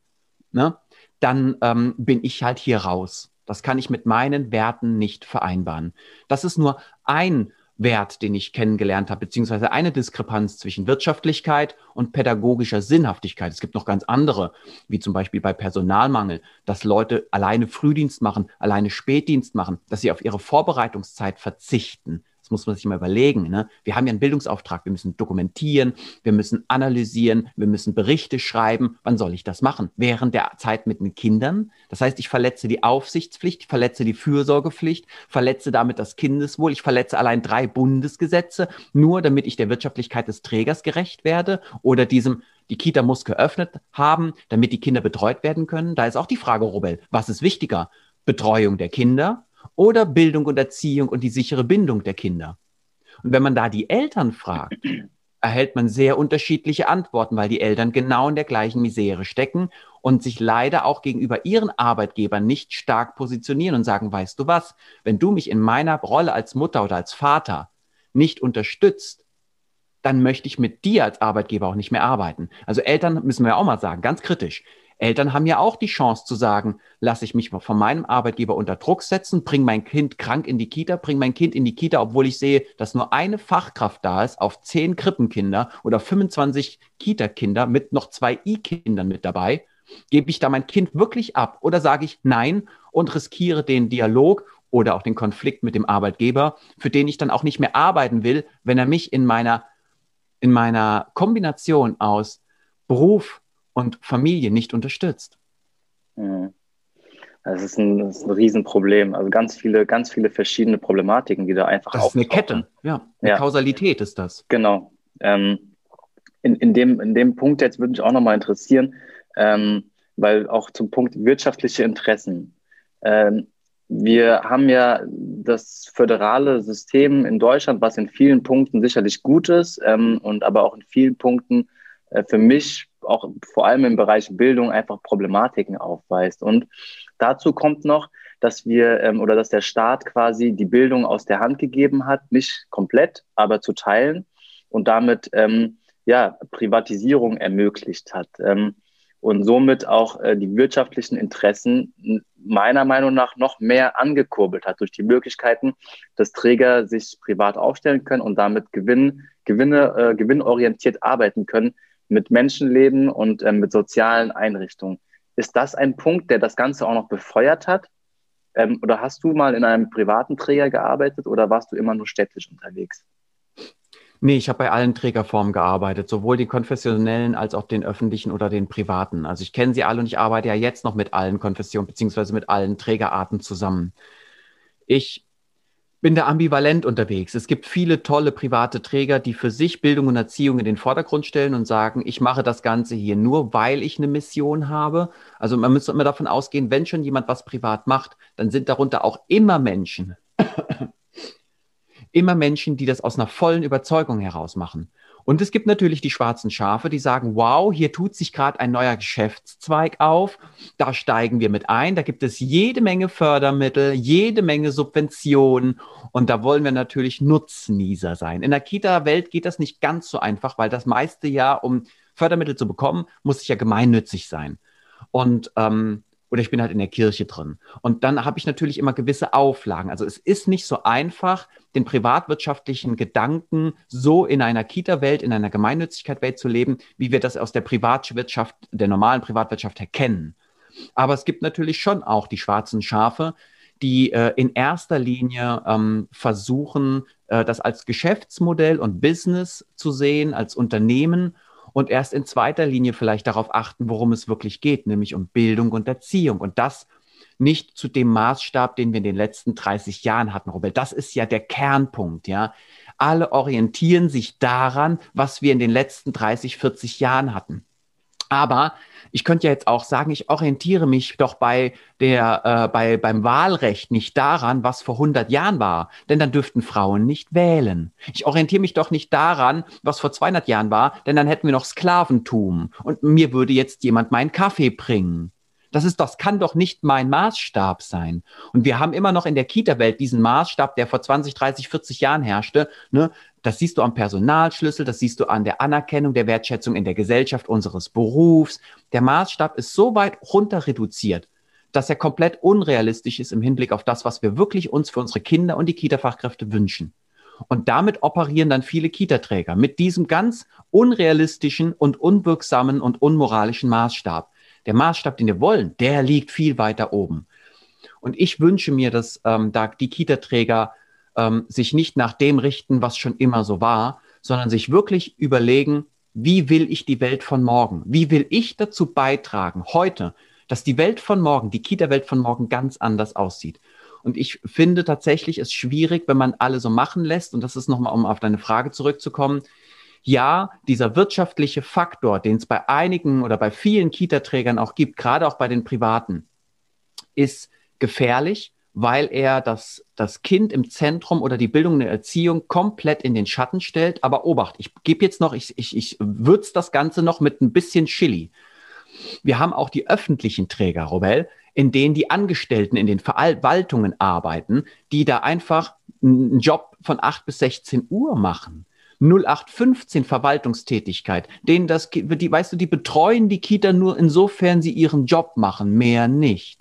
S3: ne, dann ähm, bin ich halt hier raus. Das kann ich mit meinen Werten nicht vereinbaren. Das ist nur ein Wert, den ich kennengelernt habe, beziehungsweise eine Diskrepanz zwischen Wirtschaftlichkeit und pädagogischer Sinnhaftigkeit. Es gibt noch ganz andere, wie zum Beispiel bei Personalmangel, dass Leute alleine Frühdienst machen, alleine Spätdienst machen, dass sie auf ihre Vorbereitungszeit verzichten, das muss man sich mal überlegen. Ne? Wir haben ja einen Bildungsauftrag. Wir müssen dokumentieren, wir müssen analysieren, wir müssen Berichte schreiben. Wann soll ich das machen? Während der Zeit mit den Kindern. Das heißt, ich verletze die Aufsichtspflicht, ich verletze die Fürsorgepflicht, verletze damit das Kindeswohl. Ich verletze allein drei Bundesgesetze, nur damit ich der Wirtschaftlichkeit des Trägers gerecht werde oder diesem die Kita muss geöffnet haben, damit die Kinder betreut werden können. Da ist auch die Frage, Robel, was ist wichtiger? Betreuung der Kinder oder Bildung und Erziehung und die sichere Bindung der Kinder? Und wenn man da die Eltern fragt, erhält man sehr unterschiedliche Antworten, weil die Eltern genau in der gleichen Misere stecken und sich leider auch gegenüber ihren Arbeitgebern nicht stark positionieren und sagen, weißt du was, wenn du mich in meiner Rolle als Mutter oder als Vater nicht unterstützt, dann möchte ich mit dir als Arbeitgeber auch nicht mehr arbeiten. Also Eltern müssen wir auch mal sagen, ganz kritisch. Eltern haben ja auch die Chance zu sagen, lasse ich mich von meinem Arbeitgeber unter Druck setzen, bring mein Kind krank in die Kita, bring mein Kind in die Kita, obwohl ich sehe, dass nur eine Fachkraft da ist auf zehn Krippenkinder oder 25 Kita-Kinder mit noch zwei I-Kindern mit dabei. Gebe ich da mein Kind wirklich ab oder sage ich nein und riskiere den Dialog oder auch den Konflikt mit dem Arbeitgeber, für den ich dann auch nicht mehr arbeiten will, wenn er mich in meiner, in meiner Kombination aus Beruf, und Familie nicht unterstützt.
S2: Mhm. Das ist ein, das ist ein Riesenproblem. Also ganz viele, ganz viele verschiedene Problematiken, die da einfach
S3: Das ist eine Kette, ja. Eine ja. Kausalität ist das.
S2: Genau. Ähm, in, in, dem, in dem Punkt jetzt würde mich auch nochmal interessieren, ähm, weil auch zum Punkt wirtschaftliche Interessen. Ähm, wir haben ja das föderale System in Deutschland, was in vielen Punkten sicherlich gut ist ähm, und aber auch in vielen Punkten äh, für mich auch vor allem im Bereich Bildung einfach Problematiken aufweist. Und dazu kommt noch, dass wir ähm, oder dass der Staat quasi die Bildung aus der Hand gegeben hat, nicht komplett, aber zu teilen und damit ähm, ja, Privatisierung ermöglicht hat. Ähm, und somit auch äh, die wirtschaftlichen Interessen meiner Meinung nach noch mehr angekurbelt hat durch die Möglichkeiten, dass Träger sich privat aufstellen können und damit Gewinn, Gewinne, äh, gewinnorientiert arbeiten können, mit Menschenleben und ähm, mit sozialen Einrichtungen. Ist das ein Punkt, der das Ganze auch noch befeuert hat? Ähm, oder hast du mal in einem privaten Träger gearbeitet oder warst du immer nur städtisch unterwegs?
S3: Nee, ich habe bei allen Trägerformen gearbeitet, sowohl den konfessionellen als auch den öffentlichen oder den privaten. Also ich kenne sie alle und ich arbeite ja jetzt noch mit allen Konfessionen beziehungsweise mit allen Trägerarten zusammen. Ich bin da ambivalent unterwegs. Es gibt viele tolle private Träger, die für sich Bildung und Erziehung in den Vordergrund stellen und sagen, ich mache das Ganze hier nur, weil ich eine Mission habe. Also man müsste immer davon ausgehen, wenn schon jemand was privat macht, dann sind darunter auch immer Menschen. immer Menschen, die das aus einer vollen Überzeugung heraus machen. Und es gibt natürlich die schwarzen Schafe, die sagen, wow, hier tut sich gerade ein neuer Geschäftszweig auf, da steigen wir mit ein, da gibt es jede Menge Fördermittel, jede Menge Subventionen und da wollen wir natürlich Nutznießer sein. In der Kita-Welt geht das nicht ganz so einfach, weil das meiste ja, um Fördermittel zu bekommen, muss ich ja gemeinnützig sein. Und ähm, oder ich bin halt in der Kirche drin. Und dann habe ich natürlich immer gewisse Auflagen. Also es ist nicht so einfach, den privatwirtschaftlichen Gedanken so in einer Kita-Welt, in einer Gemeinnützigkeit-Welt zu leben, wie wir das aus der Privatwirtschaft, der normalen Privatwirtschaft erkennen. Aber es gibt natürlich schon auch die schwarzen Schafe, die äh, in erster Linie ähm, versuchen, äh, das als Geschäftsmodell und Business zu sehen, als Unternehmen und erst in zweiter Linie vielleicht darauf achten, worum es wirklich geht, nämlich um Bildung und Erziehung. Und das nicht zu dem Maßstab, den wir in den letzten 30 Jahren hatten, Robert. Das ist ja der Kernpunkt, ja. Alle orientieren sich daran, was wir in den letzten 30, 40 Jahren hatten. Aber ich könnte ja jetzt auch sagen, ich orientiere mich doch bei der, äh, bei, beim Wahlrecht nicht daran, was vor 100 Jahren war, denn dann dürften Frauen nicht wählen. Ich orientiere mich doch nicht daran, was vor 200 Jahren war, denn dann hätten wir noch Sklaventum und mir würde jetzt jemand meinen Kaffee bringen. Das ist, das kann doch nicht mein Maßstab sein. Und wir haben immer noch in der Kita-Welt diesen Maßstab, der vor 20, 30, 40 Jahren herrschte. Ne? Das siehst du am Personalschlüssel, das siehst du an der Anerkennung der Wertschätzung in der Gesellschaft unseres Berufs. Der Maßstab ist so weit runter reduziert, dass er komplett unrealistisch ist im Hinblick auf das, was wir wirklich uns für unsere Kinder und die Kita-Fachkräfte wünschen. Und damit operieren dann viele Kita-Träger mit diesem ganz unrealistischen und unwirksamen und unmoralischen Maßstab. Der Maßstab, den wir wollen, der liegt viel weiter oben. Und ich wünsche mir, dass ähm, da die Kita-Träger ähm, sich nicht nach dem richten, was schon immer so war, sondern sich wirklich überlegen, wie will ich die Welt von morgen? Wie will ich dazu beitragen, heute, dass die Welt von morgen, die Kita-Welt von morgen ganz anders aussieht? Und ich finde tatsächlich es schwierig, wenn man alle so machen lässt. Und das ist nochmal, um auf deine Frage zurückzukommen ja, dieser wirtschaftliche Faktor, den es bei einigen oder bei vielen Kita-Trägern auch gibt, gerade auch bei den privaten, ist gefährlich, weil er das, das Kind im Zentrum oder die Bildung und Erziehung komplett in den Schatten stellt. Aber Obacht, ich gebe jetzt noch, ich, ich, ich würze das Ganze noch mit ein bisschen Chili. Wir haben auch die öffentlichen Träger, Robel, in denen die Angestellten in den Verwaltungen arbeiten, die da einfach einen Job von 8 bis 16 Uhr machen. 0815 Verwaltungstätigkeit, denen das, die, weißt du, die betreuen die Kita nur insofern sie ihren Job machen, mehr nicht.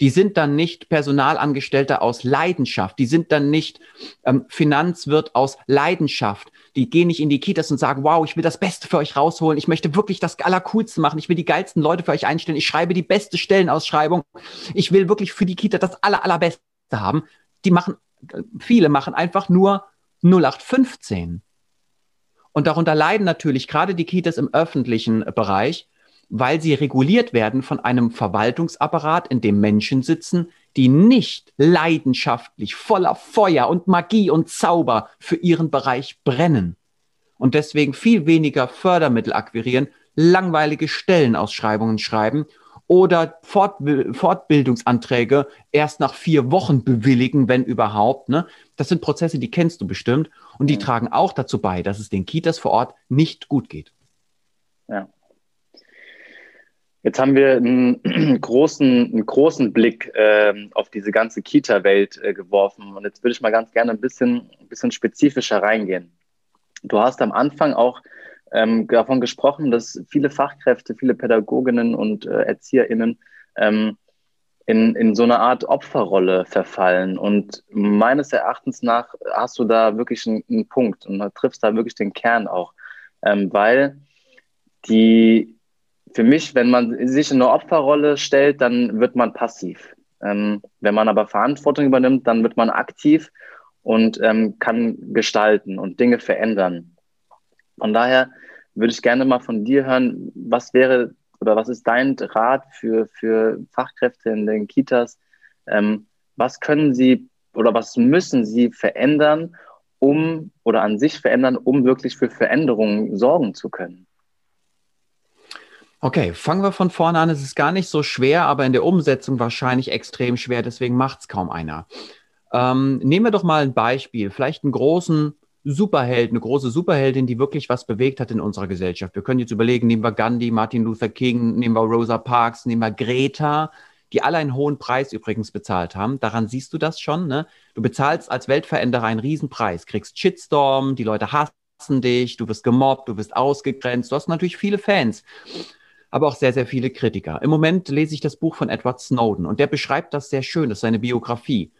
S3: Die sind dann nicht Personalangestellte aus Leidenschaft. Die sind dann nicht ähm, Finanzwirt aus Leidenschaft. Die gehen nicht in die Kitas und sagen, wow, ich will das Beste für euch rausholen. Ich möchte wirklich das Allercoolste machen. Ich will die geilsten Leute für euch einstellen. Ich schreibe die beste Stellenausschreibung. Ich will wirklich für die Kita das Aller, Allerbeste haben. Die machen, viele machen einfach nur 0815. Und darunter leiden natürlich gerade die Kitas im öffentlichen Bereich, weil sie reguliert werden von einem Verwaltungsapparat, in dem Menschen sitzen, die nicht leidenschaftlich voller Feuer und Magie und Zauber für ihren Bereich brennen und deswegen viel weniger Fördermittel akquirieren, langweilige Stellenausschreibungen schreiben oder Fortbildungsanträge erst nach vier Wochen bewilligen, wenn überhaupt. Ne? Das sind Prozesse, die kennst du bestimmt und die mhm. tragen auch dazu bei, dass es den Kitas vor Ort nicht gut geht.
S2: Ja. Jetzt haben wir einen großen, einen großen Blick äh, auf diese ganze Kita-Welt äh, geworfen. Und jetzt würde ich mal ganz gerne ein bisschen, ein bisschen spezifischer reingehen. Du hast am Anfang auch ähm, davon gesprochen, dass viele Fachkräfte, viele Pädagoginnen und äh, ErzieherInnen ähm, in, in so eine Art Opferrolle verfallen. Und meines Erachtens nach hast du da wirklich einen, einen Punkt und triffst da wirklich den Kern auch. Ähm, weil die, für mich, wenn man sich in eine Opferrolle stellt, dann wird man passiv. Ähm, wenn man aber Verantwortung übernimmt, dann wird man aktiv und ähm, kann gestalten und Dinge verändern. Von daher würde ich gerne mal von dir hören, was wäre oder was ist dein Rat für, für Fachkräfte in den Kitas? Ähm, was können sie oder was müssen sie verändern, um oder an sich verändern, um wirklich für Veränderungen sorgen zu können?
S3: Okay, fangen wir von vorne an. Es ist gar nicht so schwer, aber in der Umsetzung wahrscheinlich extrem schwer, deswegen macht es kaum einer. Ähm, nehmen wir doch mal ein Beispiel, vielleicht einen großen Superheld, eine große Superheldin, die wirklich was bewegt hat in unserer Gesellschaft. Wir können jetzt überlegen, nehmen wir Gandhi, Martin Luther King, nehmen wir Rosa Parks, nehmen wir Greta, die alle einen hohen Preis übrigens bezahlt haben. Daran siehst du das schon. Ne? Du bezahlst als Weltveränderer einen Riesenpreis, kriegst Shitstorm, die Leute hassen dich, du wirst gemobbt, du wirst ausgegrenzt, du hast natürlich viele Fans, aber auch sehr, sehr viele Kritiker. Im Moment lese ich das Buch von Edward Snowden und der beschreibt das sehr schön, das ist seine Biografie.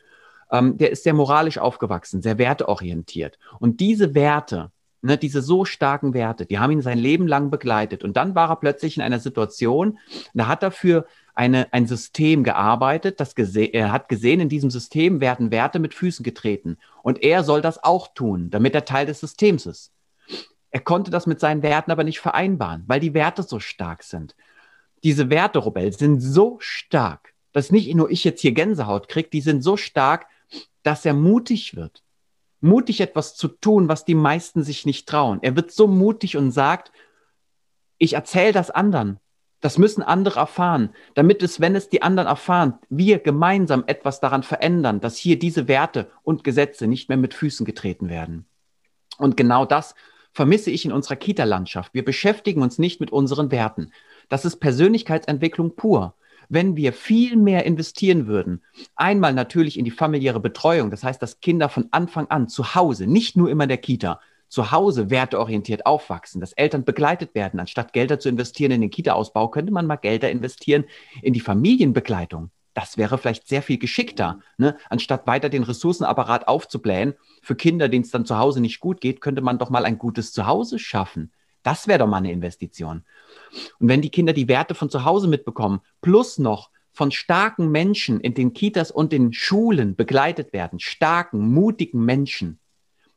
S3: Ähm, der ist sehr moralisch aufgewachsen, sehr werteorientiert. Und diese Werte, ne, diese so starken Werte, die haben ihn sein Leben lang begleitet. Und dann war er plötzlich in einer Situation, da hat er für eine, ein System gearbeitet, das er hat gesehen, in diesem System werden Werte mit Füßen getreten. Und er soll das auch tun, damit er Teil des Systems ist. Er konnte das mit seinen Werten aber nicht vereinbaren, weil die Werte so stark sind. Diese Werte, Robel, sind so stark, dass nicht nur ich jetzt hier Gänsehaut kriege, die sind so stark, dass er mutig wird. Mutig etwas zu tun, was die meisten sich nicht trauen. Er wird so mutig und sagt, ich erzähle das anderen. Das müssen andere erfahren, damit es, wenn es die anderen erfahren, wir gemeinsam etwas daran verändern, dass hier diese Werte und Gesetze nicht mehr mit Füßen getreten werden. Und genau das vermisse ich in unserer Kita-Landschaft. Wir beschäftigen uns nicht mit unseren Werten. Das ist Persönlichkeitsentwicklung pur. Wenn wir viel mehr investieren würden, einmal natürlich in die familiäre Betreuung, das heißt, dass Kinder von Anfang an zu Hause, nicht nur immer in der Kita, zu Hause werteorientiert aufwachsen, dass Eltern begleitet werden. Anstatt Gelder zu investieren in den Kita-Ausbau, könnte man mal Gelder investieren in die Familienbegleitung. Das wäre vielleicht sehr viel geschickter. Ne? Anstatt weiter den Ressourcenapparat aufzublähen, für Kinder, denen es dann zu Hause nicht gut geht, könnte man doch mal ein gutes Zuhause schaffen. Das wäre doch mal eine Investition. Und wenn die Kinder die Werte von zu Hause mitbekommen, plus noch von starken Menschen in den Kitas und den Schulen begleitet werden, starken, mutigen Menschen,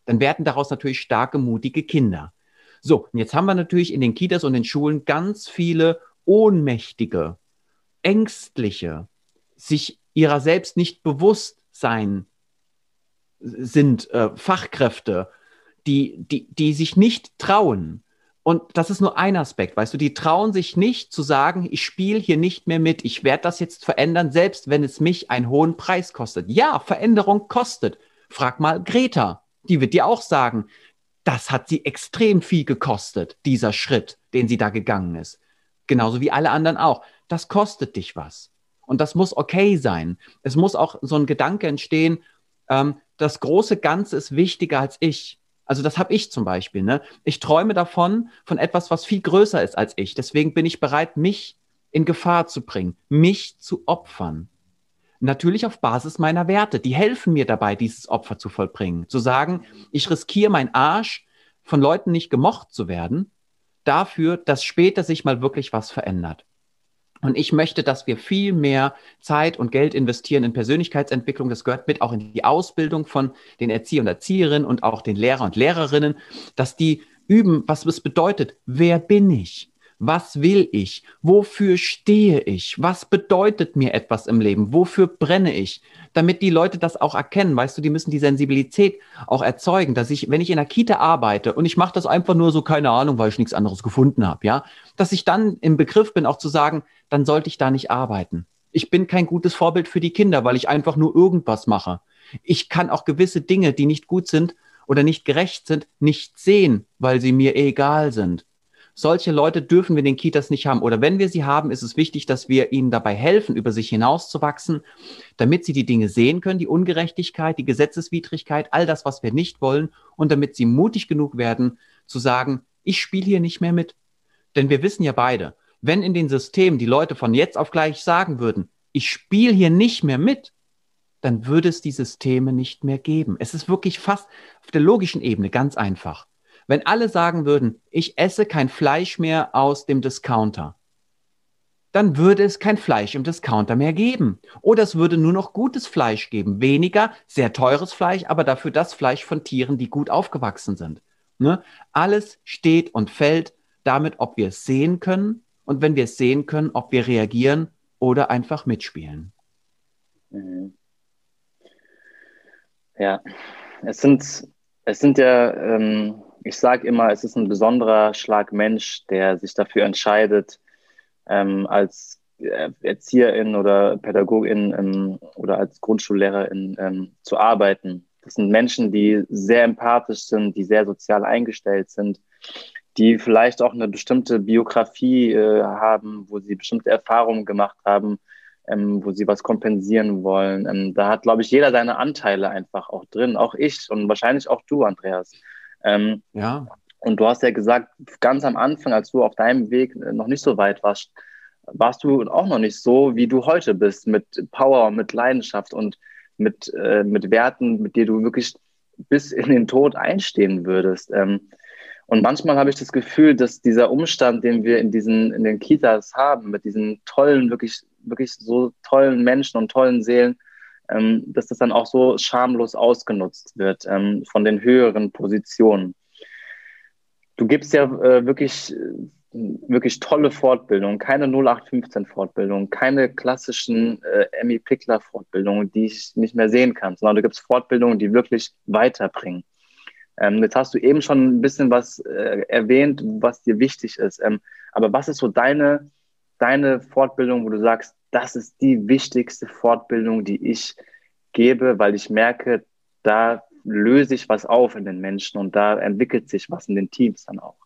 S3: dann werden daraus natürlich starke, mutige Kinder. So, und jetzt haben wir natürlich in den Kitas und den Schulen ganz viele ohnmächtige, ängstliche, sich ihrer selbst nicht bewusst sein sind äh, Fachkräfte, die, die, die sich nicht trauen. Und das ist nur ein Aspekt, weißt du, die trauen sich nicht zu sagen, ich spiele hier nicht mehr mit, ich werde das jetzt verändern, selbst wenn es mich einen hohen Preis kostet. Ja, Veränderung kostet. Frag mal Greta die wird dir auch sagen, das hat sie extrem viel gekostet, dieser Schritt, den sie da gegangen ist. Genauso wie alle anderen auch. Das kostet dich was. Und das muss okay sein. Es muss auch so ein Gedanke entstehen, ähm, das große Ganze ist wichtiger als ich. Also das habe ich zum Beispiel. Ne? Ich träume davon, von etwas, was viel größer ist als ich. Deswegen bin ich bereit, mich in Gefahr zu bringen, mich zu opfern. Natürlich auf Basis meiner Werte. Die helfen mir dabei, dieses Opfer zu vollbringen. Zu sagen, ich riskiere meinen Arsch, von Leuten nicht gemocht zu werden, dafür, dass später sich mal wirklich was verändert. Und ich möchte, dass wir viel mehr Zeit und Geld investieren in Persönlichkeitsentwicklung. Das gehört mit auch in die Ausbildung von den Erzieher und Erzieherinnen und auch den Lehrer und Lehrerinnen, dass die üben, was es bedeutet. Wer bin ich? Was will ich? Wofür stehe ich? Was bedeutet mir etwas im Leben? Wofür brenne ich? Damit die Leute das auch erkennen, weißt du, die müssen die Sensibilität auch erzeugen, dass ich, wenn ich in der Kita arbeite und ich mache das einfach nur so, keine Ahnung, weil ich nichts anderes gefunden habe, ja, dass ich dann im Begriff bin, auch zu sagen, dann sollte ich da nicht arbeiten. Ich bin kein gutes Vorbild für die Kinder, weil ich einfach nur irgendwas mache. Ich kann auch gewisse Dinge, die nicht gut sind oder nicht gerecht sind, nicht sehen, weil sie mir egal sind. Solche Leute dürfen wir in den Kitas nicht haben. Oder wenn wir sie haben, ist es wichtig, dass wir ihnen dabei helfen, über sich hinauszuwachsen, damit sie die Dinge sehen können, die Ungerechtigkeit, die Gesetzeswidrigkeit, all das, was wir nicht wollen, und damit sie mutig genug werden, zu sagen, ich spiele hier nicht mehr mit. Denn wir wissen ja beide, wenn in den Systemen die Leute von jetzt auf gleich sagen würden, ich spiele hier nicht mehr mit, dann würde es die Systeme nicht mehr geben. Es ist wirklich fast auf der logischen Ebene ganz einfach. Wenn alle sagen würden, ich esse kein Fleisch mehr aus dem Discounter, dann würde es kein Fleisch im Discounter mehr geben. Oder es würde nur noch gutes Fleisch geben. Weniger, sehr teures Fleisch, aber dafür das Fleisch von Tieren, die gut aufgewachsen sind. Ne? Alles steht und fällt damit, ob wir es sehen können und wenn wir es sehen können, ob wir reagieren oder einfach mitspielen. Mhm.
S2: Ja, es sind, es sind ja ähm, ich sage immer, es ist ein besonderer Schlag Mensch, der sich dafür entscheidet, ähm, als äh, Erzieherin oder Pädagogin ähm, oder als Grundschullehrerin ähm, zu arbeiten. Das sind Menschen, die sehr empathisch sind, die sehr sozial eingestellt sind, die vielleicht auch eine bestimmte Biografie äh, haben, wo sie bestimmte Erfahrungen gemacht haben, ähm, wo sie was kompensieren wollen. Ähm, da hat, glaube ich, jeder seine Anteile einfach auch drin, auch ich und wahrscheinlich auch du, Andreas. Ähm, ja. Und du hast ja gesagt, ganz am Anfang, als du auf deinem Weg noch nicht so weit warst, warst du auch noch nicht so, wie du heute bist, mit Power, mit Leidenschaft und mit, äh, mit Werten, mit denen du wirklich bis in den Tod einstehen würdest. Ähm, und manchmal habe ich das Gefühl, dass dieser Umstand, den wir in diesen, in den Kitas haben, mit diesen tollen, wirklich, wirklich so tollen Menschen und tollen Seelen, ähm, dass das dann auch so schamlos ausgenutzt wird ähm, von den höheren Positionen. Du gibst ja äh, wirklich, wirklich tolle Fortbildungen, keine 0815-Fortbildungen, keine klassischen äh, Emmy Pickler-Fortbildungen, die ich nicht mehr sehen kann, sondern du gibst Fortbildungen, die wirklich weiterbringen. Ähm, jetzt hast du eben schon ein bisschen was äh, erwähnt, was dir wichtig ist. Ähm, aber was ist so deine, deine Fortbildung, wo du sagst, das ist die wichtigste Fortbildung, die ich gebe, weil ich merke, da löse ich was auf in den Menschen und da entwickelt sich was in den Teams dann auch.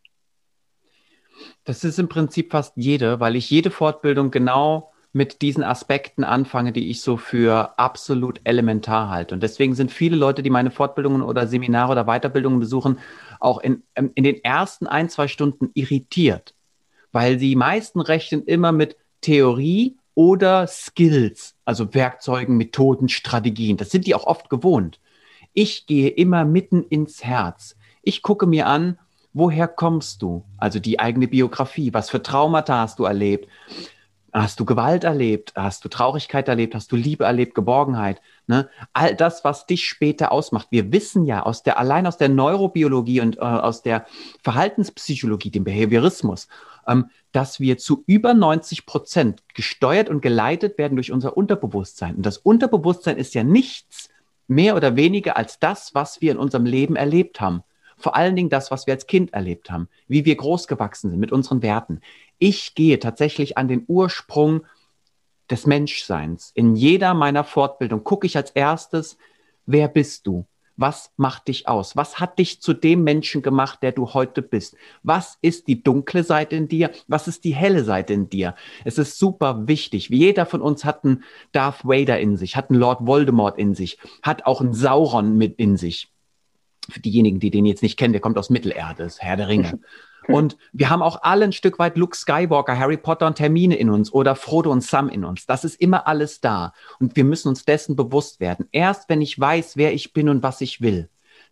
S3: Das ist im Prinzip fast jede, weil ich jede Fortbildung genau mit diesen Aspekten anfange, die ich so für absolut elementar halte. Und deswegen sind viele Leute, die meine Fortbildungen oder Seminare oder Weiterbildungen besuchen, auch in, ähm, in den ersten ein, zwei Stunden irritiert, weil die meisten rechnen immer mit Theorie oder Skills, also Werkzeugen, Methoden, Strategien. Das sind die auch oft gewohnt. Ich gehe immer mitten ins Herz. Ich gucke mir an, woher kommst du? Also die eigene Biografie. Was für Traumata hast du erlebt? Hast du Gewalt erlebt? Hast du Traurigkeit erlebt? Hast du Liebe erlebt? Geborgenheit? Ne? All das, was dich später ausmacht. Wir wissen ja aus der, allein aus der Neurobiologie und äh, aus der Verhaltenspsychologie, dem Behaviorismus, ähm, dass wir zu über 90 Prozent gesteuert und geleitet werden durch unser Unterbewusstsein. Und das Unterbewusstsein ist ja nichts mehr oder weniger als das, was wir in unserem Leben erlebt haben. Vor allen Dingen das, was wir als Kind erlebt haben, wie wir großgewachsen sind mit unseren Werten. Ich gehe tatsächlich an den Ursprung des Menschseins. In jeder meiner Fortbildung gucke ich als erstes, wer bist du? Was macht dich aus? Was hat dich zu dem Menschen gemacht, der du heute bist? Was ist die dunkle Seite in dir? Was ist die helle Seite in dir? Es ist super wichtig. Jeder von uns hat einen Darth Vader in sich, hat einen Lord Voldemort in sich, hat auch einen Sauron mit in sich. Für diejenigen, die den jetzt nicht kennen, der kommt aus Mittelerde, ist Herr der Ringe. Und wir haben auch alle ein Stück weit Luke Skywalker, Harry Potter und Termine in uns oder Frodo und Sam in uns. Das ist immer alles da. Und wir müssen uns dessen bewusst werden. Erst wenn ich weiß, wer ich bin und was ich will,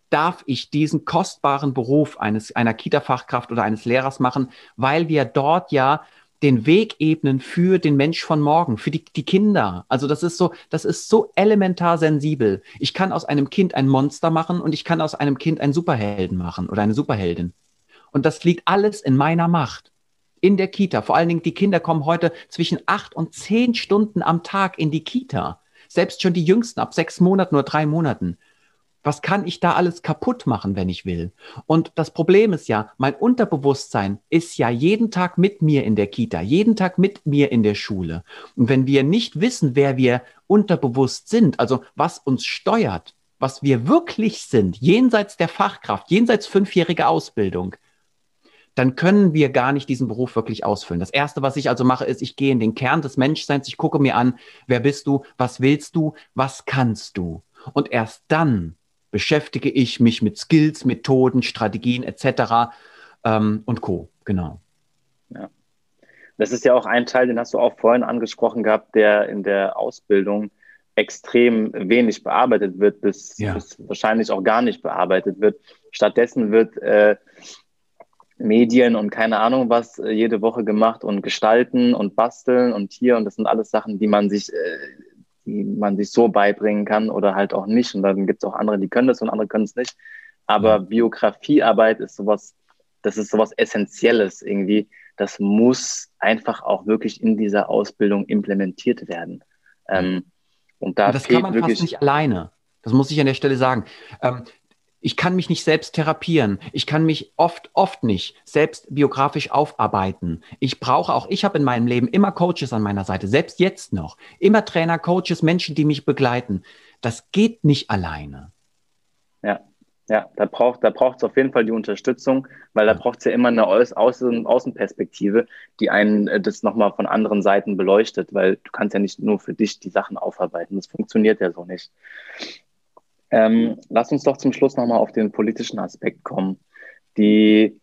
S3: darf ich diesen kostbaren Beruf eines, einer Kita-Fachkraft oder eines Lehrers machen, weil wir dort ja den Weg ebnen für den Mensch von morgen, für die, die Kinder. Also das ist so, das ist so elementar sensibel. Ich kann aus einem Kind ein Monster machen und ich kann aus einem Kind einen Superhelden machen oder eine Superheldin. Und das liegt alles in meiner Macht. In der Kita. Vor allen Dingen, die Kinder kommen heute zwischen acht und zehn Stunden am Tag in die Kita. Selbst schon die Jüngsten ab sechs Monaten oder drei Monaten. Was kann ich da alles kaputt machen, wenn ich will? Und das Problem ist ja, mein Unterbewusstsein ist ja jeden Tag mit mir in der Kita, jeden Tag mit mir in der Schule. Und wenn wir nicht wissen, wer wir unterbewusst sind, also was uns steuert, was wir wirklich sind, jenseits der Fachkraft, jenseits fünfjähriger Ausbildung, dann können wir gar nicht diesen Beruf wirklich ausfüllen. Das Erste, was ich also mache, ist, ich gehe in den Kern des Menschseins, ich gucke mir an, wer bist du, was willst du, was kannst du. Und erst dann beschäftige ich mich mit Skills, Methoden, Strategien etc. Ähm, und Co. Genau.
S2: Ja. Das ist ja auch ein Teil, den hast du auch vorhin angesprochen gehabt, der in der Ausbildung extrem wenig bearbeitet wird, bis, ja. bis wahrscheinlich auch gar nicht bearbeitet wird. Stattdessen wird äh, Medien und keine Ahnung was äh, jede Woche gemacht und gestalten und basteln und hier und das sind alles Sachen, die man sich, äh, die man sich so beibringen kann oder halt auch nicht. Und dann gibt es auch andere, die können das und andere können es nicht. Aber Biografiearbeit ist sowas, das ist sowas Essentielles irgendwie. Das muss einfach auch wirklich in dieser Ausbildung implementiert werden. Ähm,
S3: und da und das kann man wirklich fast nicht alleine. Das muss ich an der Stelle sagen. Ähm, ich kann mich nicht selbst therapieren. Ich kann mich oft, oft nicht selbst biografisch aufarbeiten. Ich brauche auch, ich habe in meinem Leben immer Coaches an meiner Seite, selbst jetzt noch. Immer Trainer, Coaches, Menschen, die mich begleiten. Das geht nicht alleine.
S2: Ja, da braucht da braucht es auf jeden Fall die Unterstützung, weil da braucht es ja immer eine Außen Außenperspektive, die einen äh, das nochmal von anderen Seiten beleuchtet, weil du kannst ja nicht nur für dich die Sachen aufarbeiten. Das funktioniert ja so nicht. Ähm, lass uns doch zum Schluss nochmal auf den politischen Aspekt kommen. Die,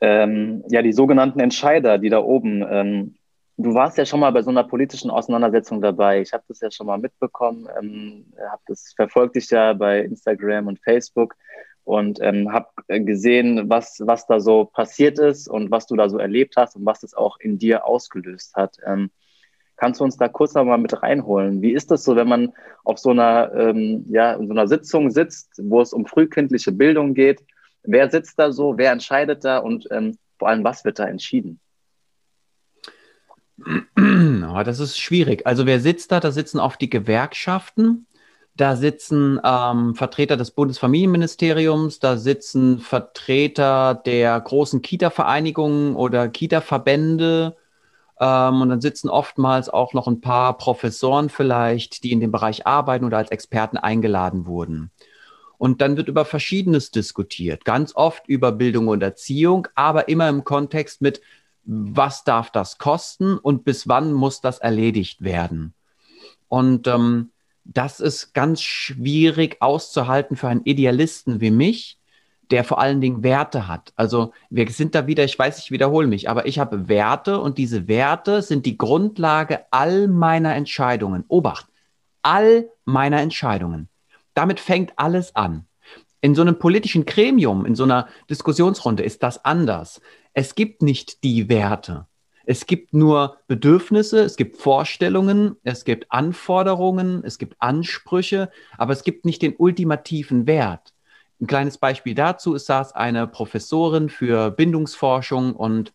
S2: ähm, ja, die sogenannten Entscheider, die da oben ähm, Du warst ja schon mal bei so einer politischen Auseinandersetzung dabei. Ich habe das ja schon mal mitbekommen, ähm, habe das verfolgt dich ja bei Instagram und Facebook und ähm, habe gesehen, was was da so passiert ist und was du da so erlebt hast und was das auch in dir ausgelöst hat. Kannst du uns da kurz noch mal mit reinholen? Wie ist das so, wenn man auf so einer ähm, ja in so einer Sitzung sitzt, wo es um frühkindliche Bildung geht? Wer sitzt da so? Wer entscheidet da und ähm, vor allem was wird da entschieden?
S3: Oh, das ist schwierig. Also wer sitzt da? Da sitzen oft die Gewerkschaften, da sitzen ähm, Vertreter des Bundesfamilienministeriums, da sitzen Vertreter der großen Kita-Vereinigungen oder Kita-Verbände. Ähm, und dann sitzen oftmals auch noch ein paar Professoren vielleicht, die in dem Bereich arbeiten oder als Experten eingeladen wurden. Und dann wird über Verschiedenes diskutiert, ganz oft über Bildung und Erziehung, aber immer im Kontext mit, was darf das kosten und bis wann muss das erledigt werden. Und ähm, das ist ganz schwierig auszuhalten für einen Idealisten wie mich, der vor allen Dingen Werte hat. Also wir sind da wieder, ich weiß, ich wiederhole mich, aber ich habe Werte und diese Werte sind die Grundlage all meiner Entscheidungen. Obacht, all meiner Entscheidungen. Damit fängt alles an. In so einem politischen Gremium, in so einer Diskussionsrunde ist das anders es gibt nicht die Werte. Es gibt nur Bedürfnisse, es gibt Vorstellungen, es gibt Anforderungen, es gibt Ansprüche, aber es gibt nicht den ultimativen Wert. Ein kleines Beispiel dazu, es saß eine Professorin für Bindungsforschung und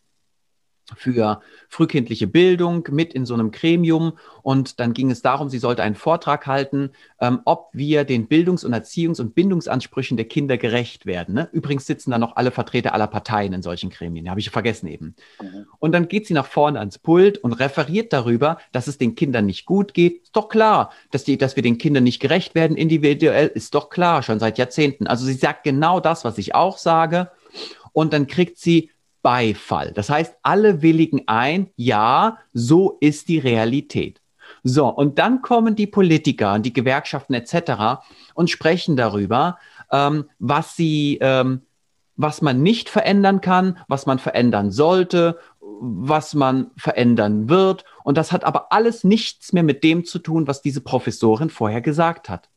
S3: für frühkindliche Bildung mit in so einem Gremium. Und dann ging es darum, sie sollte einen Vortrag halten, ähm, ob wir den Bildungs- und Erziehungs- und Bindungsansprüchen der Kinder gerecht werden. Ne? Übrigens sitzen da noch alle Vertreter aller Parteien in solchen Gremien. Habe ich vergessen eben. Mhm. Und dann geht sie nach vorne ans Pult und referiert darüber, dass es den Kindern nicht gut geht. Ist doch klar, dass, die, dass wir den Kindern nicht gerecht werden individuell. Ist doch klar, schon seit Jahrzehnten. Also sie sagt genau das, was ich auch sage. Und dann kriegt sie Beifall. Das heißt, alle willigen ein, ja, so ist die Realität. So, und dann kommen die Politiker und die Gewerkschaften etc. und sprechen darüber, ähm, was sie, ähm, was man nicht verändern kann, was man verändern sollte, was man verändern wird. Und das hat aber alles nichts mehr mit dem zu tun, was diese Professorin vorher gesagt hat.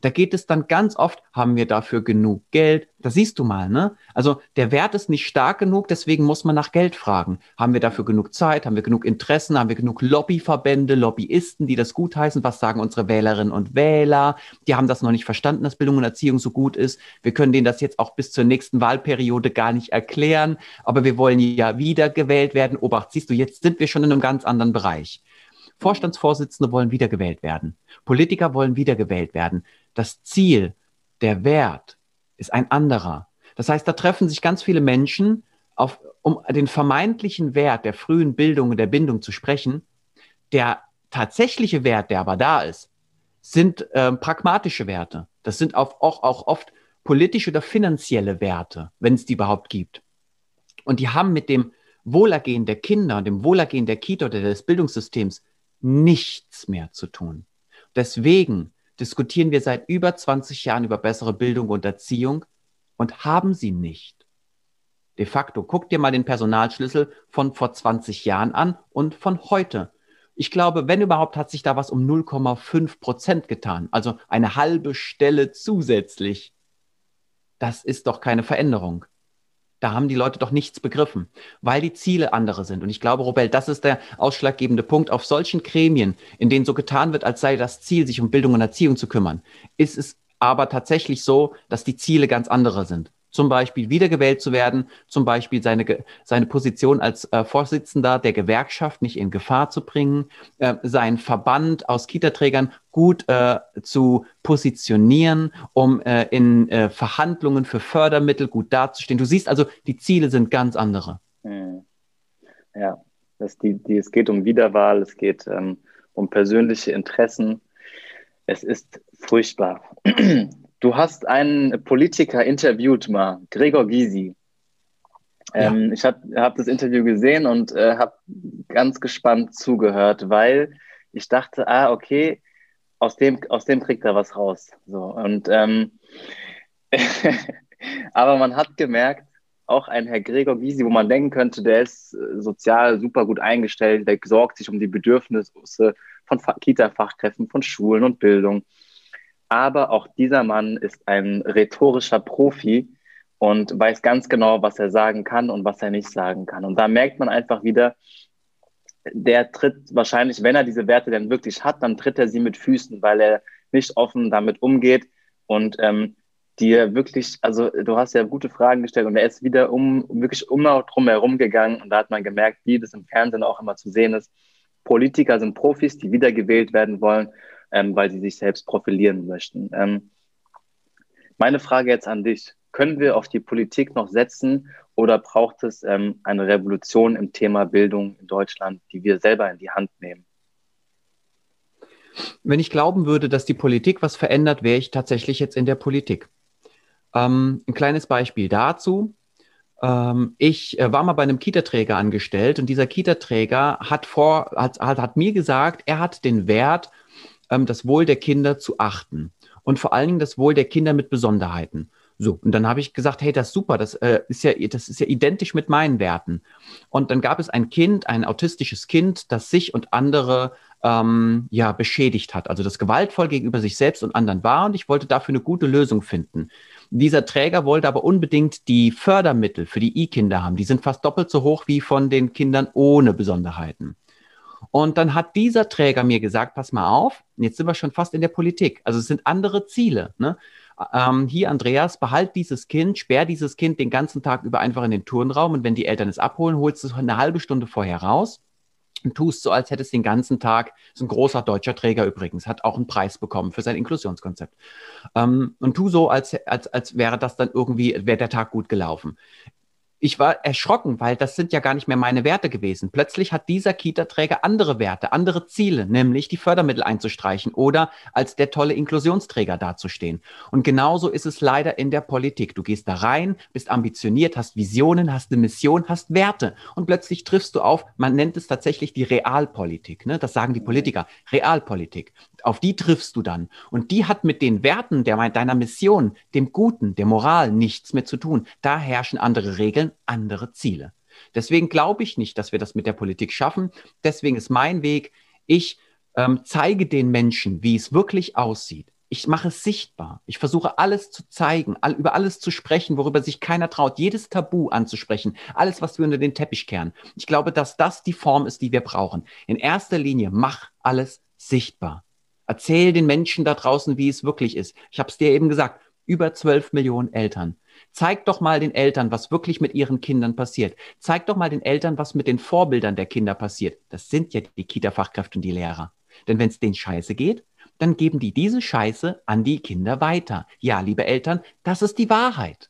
S3: Da geht es dann ganz oft, haben wir dafür genug Geld? Das siehst du mal, ne? Also der Wert ist nicht stark genug, deswegen muss man nach Geld fragen. Haben wir dafür genug Zeit? Haben wir genug Interessen? Haben wir genug Lobbyverbände, Lobbyisten, die das gutheißen? Was sagen unsere Wählerinnen und Wähler? Die haben das noch nicht verstanden, dass Bildung und Erziehung so gut ist. Wir können denen das jetzt auch bis zur nächsten Wahlperiode gar nicht erklären, aber wir wollen ja wieder gewählt werden. Obacht, siehst du, jetzt sind wir schon in einem ganz anderen Bereich. Vorstandsvorsitzende wollen wiedergewählt werden. Politiker wollen wiedergewählt werden das Ziel, der Wert ist ein anderer. Das heißt, da treffen sich ganz viele Menschen, auf, um den vermeintlichen Wert der frühen Bildung und der Bindung zu sprechen. Der tatsächliche Wert, der aber da ist, sind äh, pragmatische Werte. Das sind auch, auch, auch oft politische oder finanzielle Werte, wenn es die überhaupt gibt. Und die haben mit dem Wohlergehen der Kinder und dem Wohlergehen der Kita oder des Bildungssystems nichts mehr zu tun. Deswegen diskutieren wir seit über 20 Jahren über bessere Bildung und Erziehung und haben sie nicht. De facto, guck dir mal den Personalschlüssel von vor 20 Jahren an und von heute. Ich glaube, wenn überhaupt, hat sich da was um 0,5 Prozent getan. Also eine halbe Stelle zusätzlich. Das ist doch keine Veränderung. Da haben die Leute doch nichts begriffen, weil die Ziele andere sind. Und ich glaube, Robel, das ist der ausschlaggebende Punkt. Auf solchen Gremien, in denen so getan wird, als sei das Ziel, sich um Bildung und Erziehung zu kümmern, ist es aber tatsächlich so, dass die Ziele ganz andere sind zum Beispiel wiedergewählt zu werden, zum Beispiel seine, seine Position als äh, Vorsitzender der Gewerkschaft nicht in Gefahr zu bringen, äh, seinen Verband aus Kitaträgern gut äh, zu positionieren, um äh, in äh, Verhandlungen für Fördermittel gut dazustehen. Du siehst also, die Ziele sind ganz andere. Hm.
S2: Ja, das die, die, es geht um Wiederwahl, es geht ähm, um persönliche Interessen. Es ist furchtbar. Du hast einen Politiker interviewt mal, Gregor Gysi. Ähm, ja. Ich habe hab das Interview gesehen und äh, habe ganz gespannt zugehört, weil ich dachte, ah, okay, aus dem, aus dem kriegt er was raus. So, und ähm, aber man hat gemerkt, auch ein Herr Gregor Gysi, wo man denken könnte, der ist äh, sozial super gut eingestellt, der sorgt sich um die Bedürfnisse von Kita-Fachkräften, von Schulen und Bildung. Aber auch dieser Mann ist ein rhetorischer Profi und weiß ganz genau, was er sagen kann und was er nicht sagen kann. Und da merkt man einfach wieder, der tritt wahrscheinlich, wenn er diese Werte denn wirklich hat, dann tritt er sie mit Füßen, weil er nicht offen damit umgeht und ähm, dir wirklich, also du hast ja gute Fragen gestellt und er ist wieder um wirklich um drum herum gegangen und da hat man gemerkt, wie das im Fernsehen auch immer zu sehen ist. Politiker sind Profis, die wiedergewählt werden wollen ähm, weil sie sich selbst profilieren möchten. Ähm, meine Frage jetzt an dich. Können wir auf die Politik noch setzen oder braucht es ähm, eine Revolution im Thema Bildung in Deutschland, die wir selber in die Hand nehmen?
S3: Wenn ich glauben würde, dass die Politik was verändert, wäre ich tatsächlich jetzt in der Politik. Ähm, ein kleines Beispiel dazu. Ähm, ich äh, war mal bei einem Kita-Träger angestellt und dieser Kita-Träger hat, hat, hat, hat mir gesagt, er hat den Wert ähm, das Wohl der Kinder zu achten und vor allen Dingen das Wohl der Kinder mit Besonderheiten. So, und dann habe ich gesagt, hey, das ist super, das äh, ist ja, das ist ja identisch mit meinen Werten. Und dann gab es ein Kind, ein autistisches Kind, das sich und andere ähm, ja beschädigt hat, also das gewaltvoll gegenüber sich selbst und anderen war. Und ich wollte dafür eine gute Lösung finden. Dieser Träger wollte aber unbedingt die Fördermittel für die E-Kinder haben. Die sind fast doppelt so hoch wie von den Kindern ohne Besonderheiten. Und dann hat dieser Träger mir gesagt, pass mal auf, jetzt sind wir schon fast in der Politik. Also es sind andere Ziele. Ne? Ähm, hier, Andreas, behalt dieses Kind, sperr dieses Kind den ganzen Tag über einfach in den Turnraum und wenn die Eltern es abholen, holst du es eine halbe Stunde vorher raus und tust so, als hättest du den ganzen Tag, ist ein großer deutscher Träger übrigens, hat auch einen Preis bekommen für sein Inklusionskonzept. Ähm, und tu so, als, als, als wäre das dann irgendwie, wäre der Tag gut gelaufen ich war erschrocken, weil das sind ja gar nicht mehr meine Werte gewesen. Plötzlich hat dieser Kita-Träger andere Werte, andere Ziele, nämlich die Fördermittel einzustreichen oder als der tolle Inklusionsträger dazustehen. Und genauso ist es leider in der Politik. Du gehst da rein, bist ambitioniert, hast Visionen, hast eine Mission, hast Werte und plötzlich triffst du auf, man nennt es tatsächlich die Realpolitik. Ne? Das sagen die Politiker, Realpolitik auf die triffst du dann. Und die hat mit den Werten der, deiner Mission, dem Guten, der Moral nichts mehr zu tun. Da herrschen andere Regeln, andere Ziele. Deswegen glaube ich nicht, dass wir das mit der Politik schaffen. Deswegen ist mein Weg, ich ähm, zeige den Menschen, wie es wirklich aussieht. Ich mache es sichtbar. Ich versuche alles zu zeigen, all, über alles zu sprechen, worüber sich keiner traut, jedes Tabu anzusprechen, alles, was wir unter den Teppich kehren. Ich glaube, dass das die Form ist, die wir brauchen. In erster Linie, mach alles sichtbar. Erzähl den Menschen da draußen, wie es wirklich ist. Ich habe es dir eben gesagt, über 12 Millionen Eltern. Zeig doch mal den Eltern, was wirklich mit ihren Kindern passiert. Zeig doch mal den Eltern, was mit den Vorbildern der Kinder passiert. Das sind ja die Kita-Fachkräfte und die Lehrer. Denn wenn es denen scheiße geht, dann geben die diese Scheiße an die Kinder weiter. Ja, liebe Eltern, das ist die Wahrheit.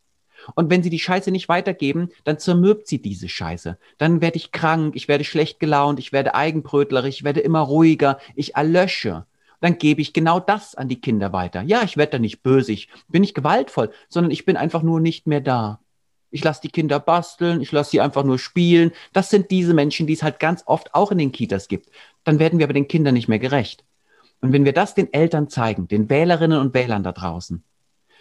S3: Und wenn sie die Scheiße nicht weitergeben, dann zermürbt sie diese Scheiße. Dann werde ich krank, ich werde schlecht gelaunt, ich werde eigenbrötlerisch, ich werde immer ruhiger, ich erlösche dann gebe ich genau das an die Kinder weiter. Ja, ich werde da nicht böse, ich bin nicht gewaltvoll, sondern ich bin einfach nur nicht mehr da. Ich lasse die Kinder basteln, ich lasse sie einfach nur spielen. Das sind diese Menschen, die es halt ganz oft auch in den Kitas gibt. Dann werden wir aber den Kindern nicht mehr gerecht. Und wenn wir das den Eltern zeigen, den Wählerinnen und Wählern da draußen,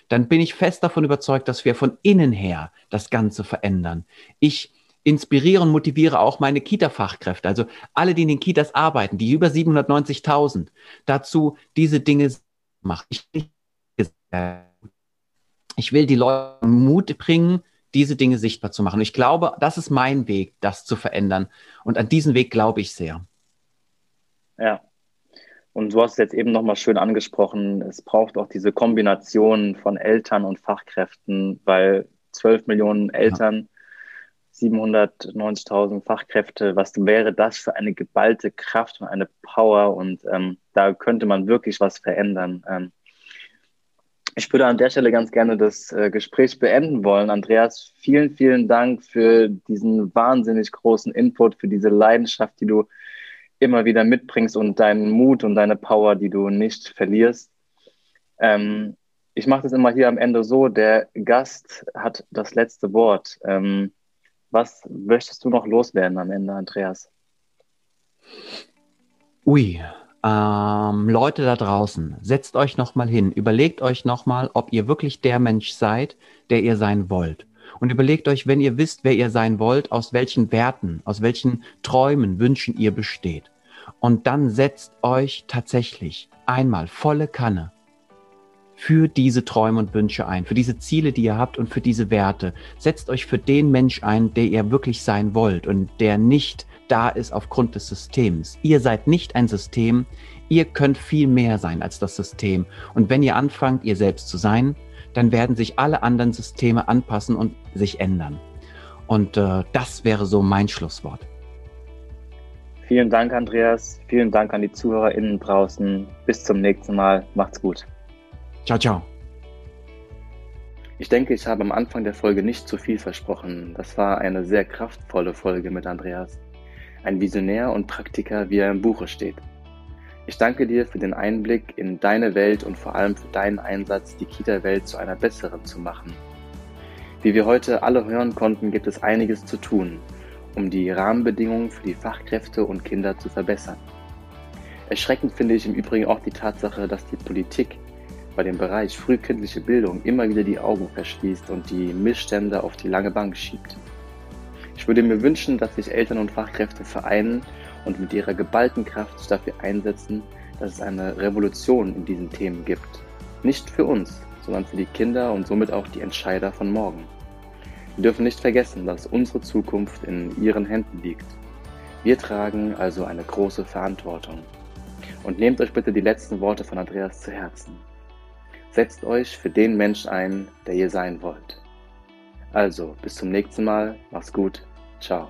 S3: dann bin ich fest davon überzeugt, dass wir von innen her das Ganze verändern. Ich inspiriere und motiviere auch meine Kita-Fachkräfte, also alle, die in den Kitas arbeiten, die über 790.000, dazu diese Dinge machen. Ich, will die Leute Mut bringen, diese Dinge sichtbar zu machen. ich glaube, das ist mein Weg, das zu verändern. Und an diesen Weg glaube ich sehr.
S2: Ja. Und du hast jetzt eben nochmal schön angesprochen, es braucht auch diese Kombination von Eltern und Fachkräften, weil 12 Millionen Eltern ja 790.000 Fachkräfte, was wäre das für eine geballte Kraft und eine Power und ähm, da könnte man wirklich was verändern. Ähm, ich würde an der Stelle ganz gerne das äh, Gespräch beenden wollen. Andreas, vielen, vielen Dank für diesen wahnsinnig großen Input, für diese Leidenschaft, die du immer wieder mitbringst und deinen Mut und deine Power, die du nicht verlierst. Ähm, ich mache das immer hier am Ende so, der Gast hat das letzte Wort. Ähm, was möchtest du noch loswerden am Ende, Andreas?
S3: Ui, ähm, Leute da draußen, setzt euch nochmal hin, überlegt euch nochmal, ob ihr wirklich der Mensch seid, der ihr sein wollt. Und überlegt euch, wenn ihr wisst, wer ihr sein wollt, aus welchen Werten, aus welchen Träumen, Wünschen ihr besteht. Und dann setzt euch tatsächlich einmal volle Kanne für diese Träume und Wünsche ein, für diese Ziele, die ihr habt und für diese Werte. Setzt euch für den Mensch ein, der ihr wirklich sein wollt und der nicht da ist aufgrund des Systems. Ihr seid nicht ein System, ihr könnt viel mehr sein als das System. Und wenn ihr anfangt, ihr selbst zu sein, dann werden sich alle anderen Systeme anpassen und sich ändern. Und äh, das wäre so mein Schlusswort.
S2: Vielen Dank, Andreas. Vielen Dank an die ZuhörerInnen draußen. Bis zum nächsten Mal. Macht's gut.
S3: Ciao, ciao.
S2: Ich denke, ich habe am Anfang der Folge nicht zu viel versprochen. Das war eine sehr kraftvolle Folge mit Andreas. Ein Visionär und Praktiker, wie er im Buche steht. Ich danke dir für den Einblick in deine Welt und vor allem für deinen Einsatz, die Kita-Welt zu einer besseren zu machen. Wie wir heute alle hören konnten, gibt es einiges zu tun, um die Rahmenbedingungen für die Fachkräfte und Kinder zu verbessern. Erschreckend finde ich im Übrigen auch die Tatsache, dass die Politik bei dem Bereich frühkindliche Bildung immer wieder die Augen verschließt und die Missstände auf die lange Bank schiebt. Ich würde mir wünschen, dass sich Eltern und Fachkräfte vereinen und mit ihrer geballten Kraft dafür einsetzen, dass es eine Revolution in diesen Themen gibt. Nicht für uns, sondern für die Kinder und somit auch die Entscheider von morgen. Wir dürfen nicht vergessen, dass unsere Zukunft in ihren Händen liegt. Wir tragen also eine große Verantwortung. Und nehmt euch bitte die letzten Worte von Andreas zu Herzen. Setzt euch für den Mensch ein, der ihr sein wollt. Also, bis zum nächsten Mal. Mach's gut. Ciao.